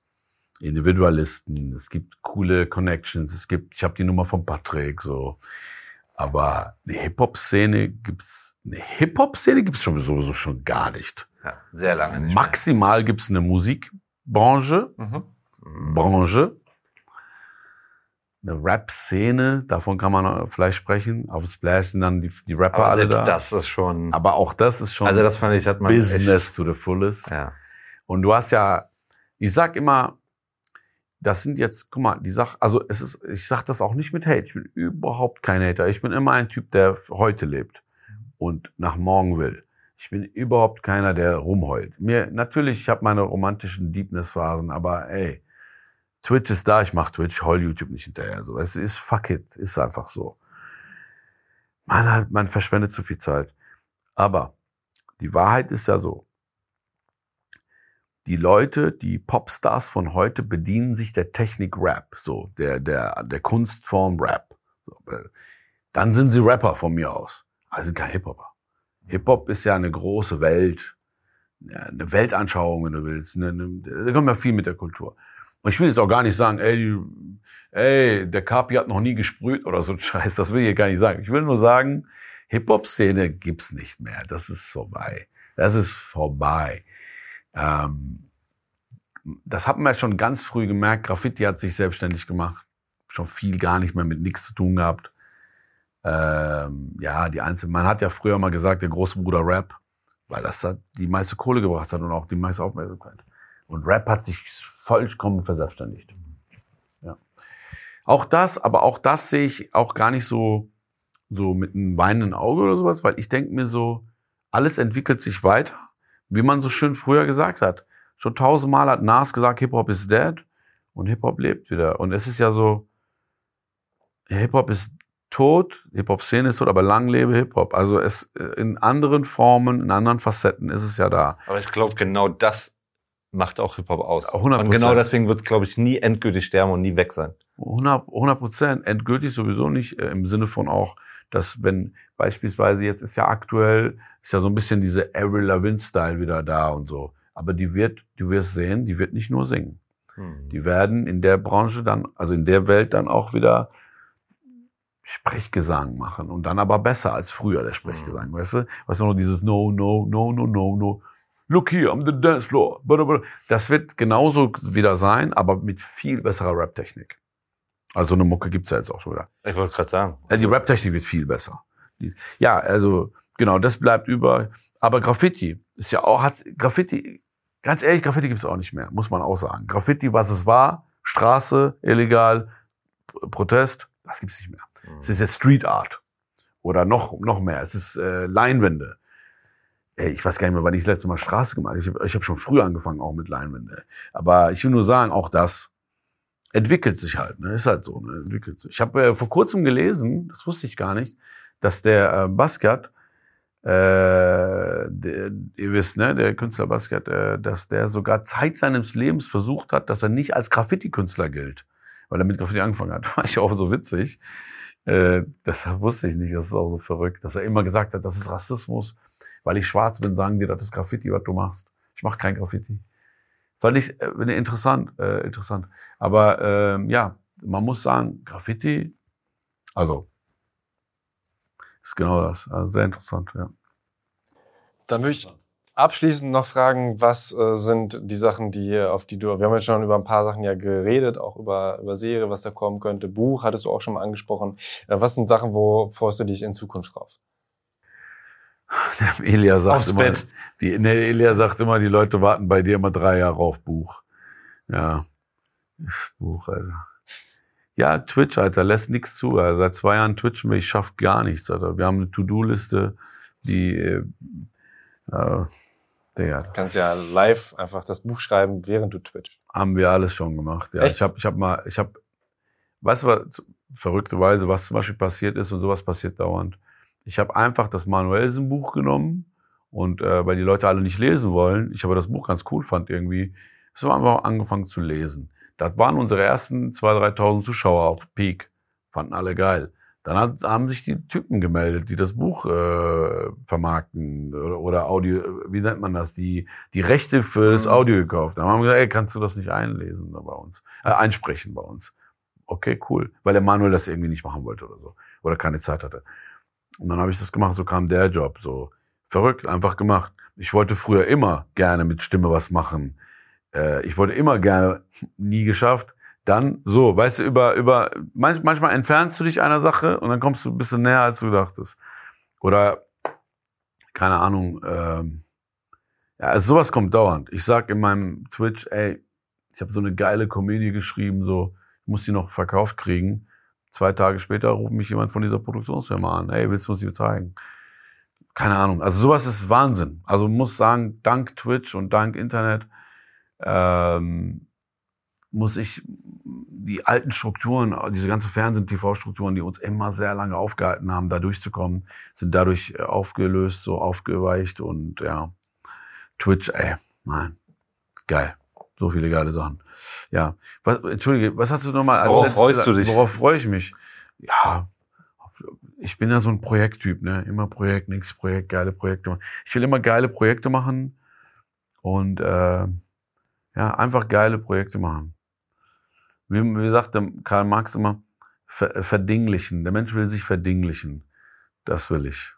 Individualisten, es gibt coole Connections, es gibt, ich habe die Nummer von Patrick, so. Aber eine Hip-Hop-Szene gibt's, eine Hip-Hop-Szene gibt's schon sowieso schon gar nicht. Ja, sehr lange nicht. Maximal mehr. gibt's eine Musikbranche, mhm. Branche, eine Rap-Szene, davon kann man vielleicht sprechen. Auf Splash sind dann die, die Rapper Aber alle selbst da. das ist schon. Aber auch das ist schon. Also das fand ich hat man Business echt, to the fullest. Ja. Und du hast ja, ich sag immer, das sind jetzt, guck mal, die Sache, also es ist, ich sag das auch nicht mit Hate. Ich bin überhaupt kein Hater. Ich bin immer ein Typ, der heute lebt und nach morgen will. Ich bin überhaupt keiner, der rumheult. Mir natürlich, ich habe meine romantischen Deepness-Phasen, aber ey, Twitch ist da, ich mach Twitch, heul YouTube nicht hinterher. So, es ist fuck it, ist einfach so. Man hat, man verschwendet zu viel Zeit. Aber die Wahrheit ist ja so die Leute, die Popstars von heute bedienen sich der Technik Rap, so der der der Kunstform Rap. Dann sind sie Rapper von mir aus, also kein Hip-Hopper. Hip-Hop ist ja eine große Welt, eine Weltanschauung, wenn du willst. da kommt ja viel mit der Kultur. Und ich will jetzt auch gar nicht sagen, ey, ey, der Kapi hat noch nie gesprüht oder so ein Scheiß. Das will ich gar nicht sagen. Ich will nur sagen, Hip-Hop-Szene gibt's nicht mehr. Das ist vorbei. Das ist vorbei. Ähm, das hat man ja schon ganz früh gemerkt. Graffiti hat sich selbstständig gemacht. Schon viel gar nicht mehr mit nichts zu tun gehabt. Ähm, ja, die Einzelnen. Man hat ja früher mal gesagt, der große Bruder Rap, weil das hat die meiste Kohle gebracht hat und auch die meiste Aufmerksamkeit. Und Rap hat sich vollkommen verselbstständigt. Ja. Auch das, aber auch das sehe ich auch gar nicht so, so mit einem weinenden Auge oder sowas, weil ich denke mir so, alles entwickelt sich weiter wie man so schön früher gesagt hat. Schon tausendmal hat Nas gesagt, Hip-Hop ist dead und Hip-Hop lebt wieder. Und es ist ja so, Hip-Hop ist tot, Hip-Hop-Szene ist tot, aber lang lebe Hip-Hop. Also es in anderen Formen, in anderen Facetten ist es ja da. Aber ich glaube, genau das macht auch Hip-Hop aus. 100%. Und genau deswegen wird es, glaube ich, nie endgültig sterben und nie weg sein. 100 Prozent. Endgültig sowieso nicht, äh, im Sinne von auch, dass wenn beispielsweise jetzt ist ja aktuell, ist ja so ein bisschen diese Avril Lavigne-Style wieder da und so. Aber die wird, du wirst sehen, die wird nicht nur singen. Hm. Die werden in der Branche dann, also in der Welt dann auch wieder Sprechgesang machen und dann aber besser als früher der Sprechgesang, hm. weißt du? Weißt du noch dieses No, no, no, no, no, no. Look here, I'm the dance floor. Das wird genauso wieder sein, aber mit viel besserer Rap-Technik. Also eine Mucke gibt's ja jetzt auch schon wieder. Ich wollte gerade sagen. Die Rap-Technik wird viel besser. Ja, also genau, das bleibt über. Aber Graffiti ist ja auch, hat Graffiti, ganz ehrlich, Graffiti gibt's auch nicht mehr, muss man auch sagen. Graffiti, was es war, Straße, illegal, Protest, das gibt's nicht mehr. Es ist jetzt Street Art. Oder noch, noch mehr. Es ist äh, Leinwände. Ey, ich weiß gar nicht mehr, wann ich das letzte Mal Straße gemacht habe. Ich habe hab schon früher angefangen, auch mit Leinwände. Aber ich will nur sagen, auch das entwickelt sich halt. Ne? Ist halt so, ne? entwickelt sich. Ich habe äh, vor kurzem gelesen, das wusste ich gar nicht, dass der äh, Basquiat, äh, der, ihr wisst, ne, der Künstler Basquiat, äh, dass der sogar Zeit seines Lebens versucht hat, dass er nicht als Graffiti-Künstler gilt, weil er mit Graffiti angefangen hat. War ich auch so witzig. Äh, das wusste ich nicht, das ist auch so verrückt, dass er immer gesagt hat, das ist Rassismus, weil ich schwarz bin, sagen die, das ist Graffiti, was du machst. Ich mache kein Graffiti. Fand ich äh, interessant, äh, interessant. Aber ähm, ja, man muss sagen, Graffiti, also ist genau das. Also sehr interessant, ja. Dann würde ich abschließend noch fragen, was äh, sind die Sachen, die auf die du, wir haben jetzt schon über ein paar Sachen ja geredet, auch über, über Serie, was da kommen könnte, Buch hattest du auch schon mal angesprochen. Äh, was sind Sachen, wo freust du dich in Zukunft drauf? Der Elia sagt Aufs immer, Bett. Die, ne, Elia sagt immer, die Leute warten bei dir immer drei Jahre auf Buch. Ja. Buch, Alter. Ja, Twitch, Alter, lässt nichts zu. Alter. Seit zwei Jahren twitchen wir, ich schaff gar nichts, Alter. Wir haben eine To-Do-Liste, die, äh, äh, Digga, Du kannst ja live einfach das Buch schreiben, während du twitchst. haben wir alles schon gemacht. Ja, Echt? ich habe, ich habe mal, ich habe, weißt du was, verrückterweise, was zum Beispiel passiert ist und sowas passiert dauernd. Ich habe einfach das Manuelsen-Buch genommen und äh, weil die Leute alle nicht lesen wollen, ich aber das Buch ganz cool fand irgendwie, so haben wir angefangen zu lesen. Das waren unsere ersten 2.000, 3.000 Zuschauer auf Peak. Fanden alle geil. Dann hat, haben sich die Typen gemeldet, die das Buch äh, vermarkten oder, oder Audio, wie nennt man das, die die Rechte für das Mhm. Audio gekauft. Dann haben wir gesagt, ey, kannst du das nicht einlesen bei uns, äh, einsprechen bei uns? Okay, cool, weil der Manuel das irgendwie nicht machen wollte oder so oder keine Zeit hatte. Und dann habe ich das gemacht, so kam der Job, so verrückt, einfach gemacht. Ich wollte früher immer gerne mit Stimme was machen. Äh, ich wollte immer gerne, nie geschafft. Dann so, weißt du, über, über, manch, manchmal entfernst du dich einer Sache und dann kommst du ein bisschen näher, als du dachtest. Oder, keine Ahnung, ähm, ja, also sowas kommt dauernd. Ich sag in meinem Twitch, ey, ich habe so eine geile Komödie geschrieben, so, ich muss die noch verkauft kriegen. Zwei Tage später ruft mich jemand von dieser Produktionsfirma an. Ey, willst du uns die zeigen? Keine Ahnung. Also sowas ist Wahnsinn. Also muss sagen, dank Twitch und dank Internet ähm, muss ich die alten Strukturen, diese ganze Fernsehen-TV-Strukturen, die uns immer sehr lange aufgehalten haben, da durchzukommen, sind dadurch äh, aufgelöst, so aufgeweicht und ja, Twitch, ey, Mann, geil. So viele geile Sachen. Ja, was, entschuldige, was hast du nochmal als Worauf letztes freust du dich? Worauf freue ich mich? Ja, ich bin ja so ein Projekttyp, ne? Immer Projekt, nächstes Projekt, geile Projekte machen. Ich will immer geile Projekte machen und äh, ja, einfach geile Projekte machen. Wie, wie sagte Karl Marx immer, ver, verdinglichen. Der Mensch will sich verdinglichen. Das will ich.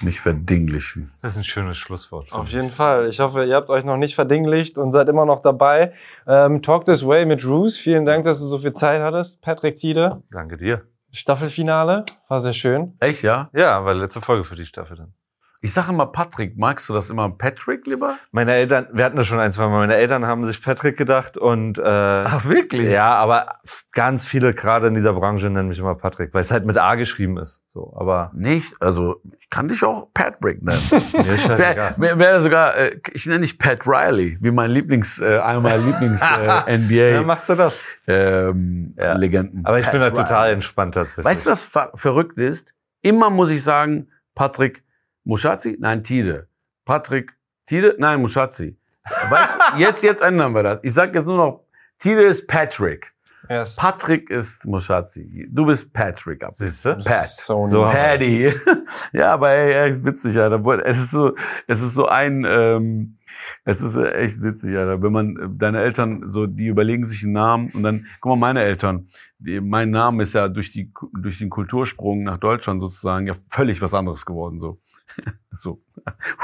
Nicht verdinglichen. Das ist ein schönes Schlusswort. Auf jeden Fall. Ich hoffe, ihr habt euch noch nicht verdinglicht und seid immer noch dabei. Ähm, Talk This Way mit Roos. Vielen Dank, dass du so viel Zeit hattest. Patrick Tiede, Danke dir. Staffelfinale. War sehr schön. Echt, ja? Ja, war letzte Folge für die Staffel dann. Ich sage immer Patrick. Magst du das immer Patrick lieber? Meine Eltern, wir hatten das schon ein, zwei Mal, meine Eltern haben sich Patrick gedacht und äh, Ach, wirklich? ja, aber ganz viele gerade in dieser Branche nennen mich immer Patrick, weil es halt mit A geschrieben ist. So, aber Nicht? Also, ich kann dich auch Patrick nennen. Wer, wer, wer sogar, äh, ich nenne dich Pat Riley, wie mein Lieblings, äh, meiner Lieblings äh, Ja, NBA machst du das? ähm, Ja. Legenden. Aber ich Pat bin da Riley. total entspannt tatsächlich. Weißt du, was ver verrückt ist? Immer muss ich sagen, Patrick Mushatzi? Nein, Tide. Patrick Tide? Nein. Weißt du, jetzt, jetzt ändern wir das. Ich sag jetzt nur noch, Tide ist Patrick. Yes. Patrick ist Mushatzi. Du bist Patrick ab. Siehst du? Pat. So, So. Paddy. ja, aber ey, ey, witzig, Alter. Es ist so, es ist so ein, ähm, es ist echt witzig, Alter. Wenn man, äh, deine Eltern, so, die überlegen sich einen Namen und dann, guck mal, meine Eltern, die, mein Name ist ja durch die, durch den Kultursprung nach Deutschland sozusagen ja völlig was anderes geworden, so. so,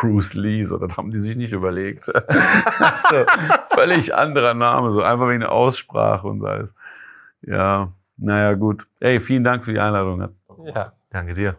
Bruce Lee, so, das haben die sich nicht überlegt. so, völlig anderer Name, so, einfach wegen der Aussprache und alles. Ja, naja, gut. Ey, vielen Dank für die Einladung. Ja. Danke dir.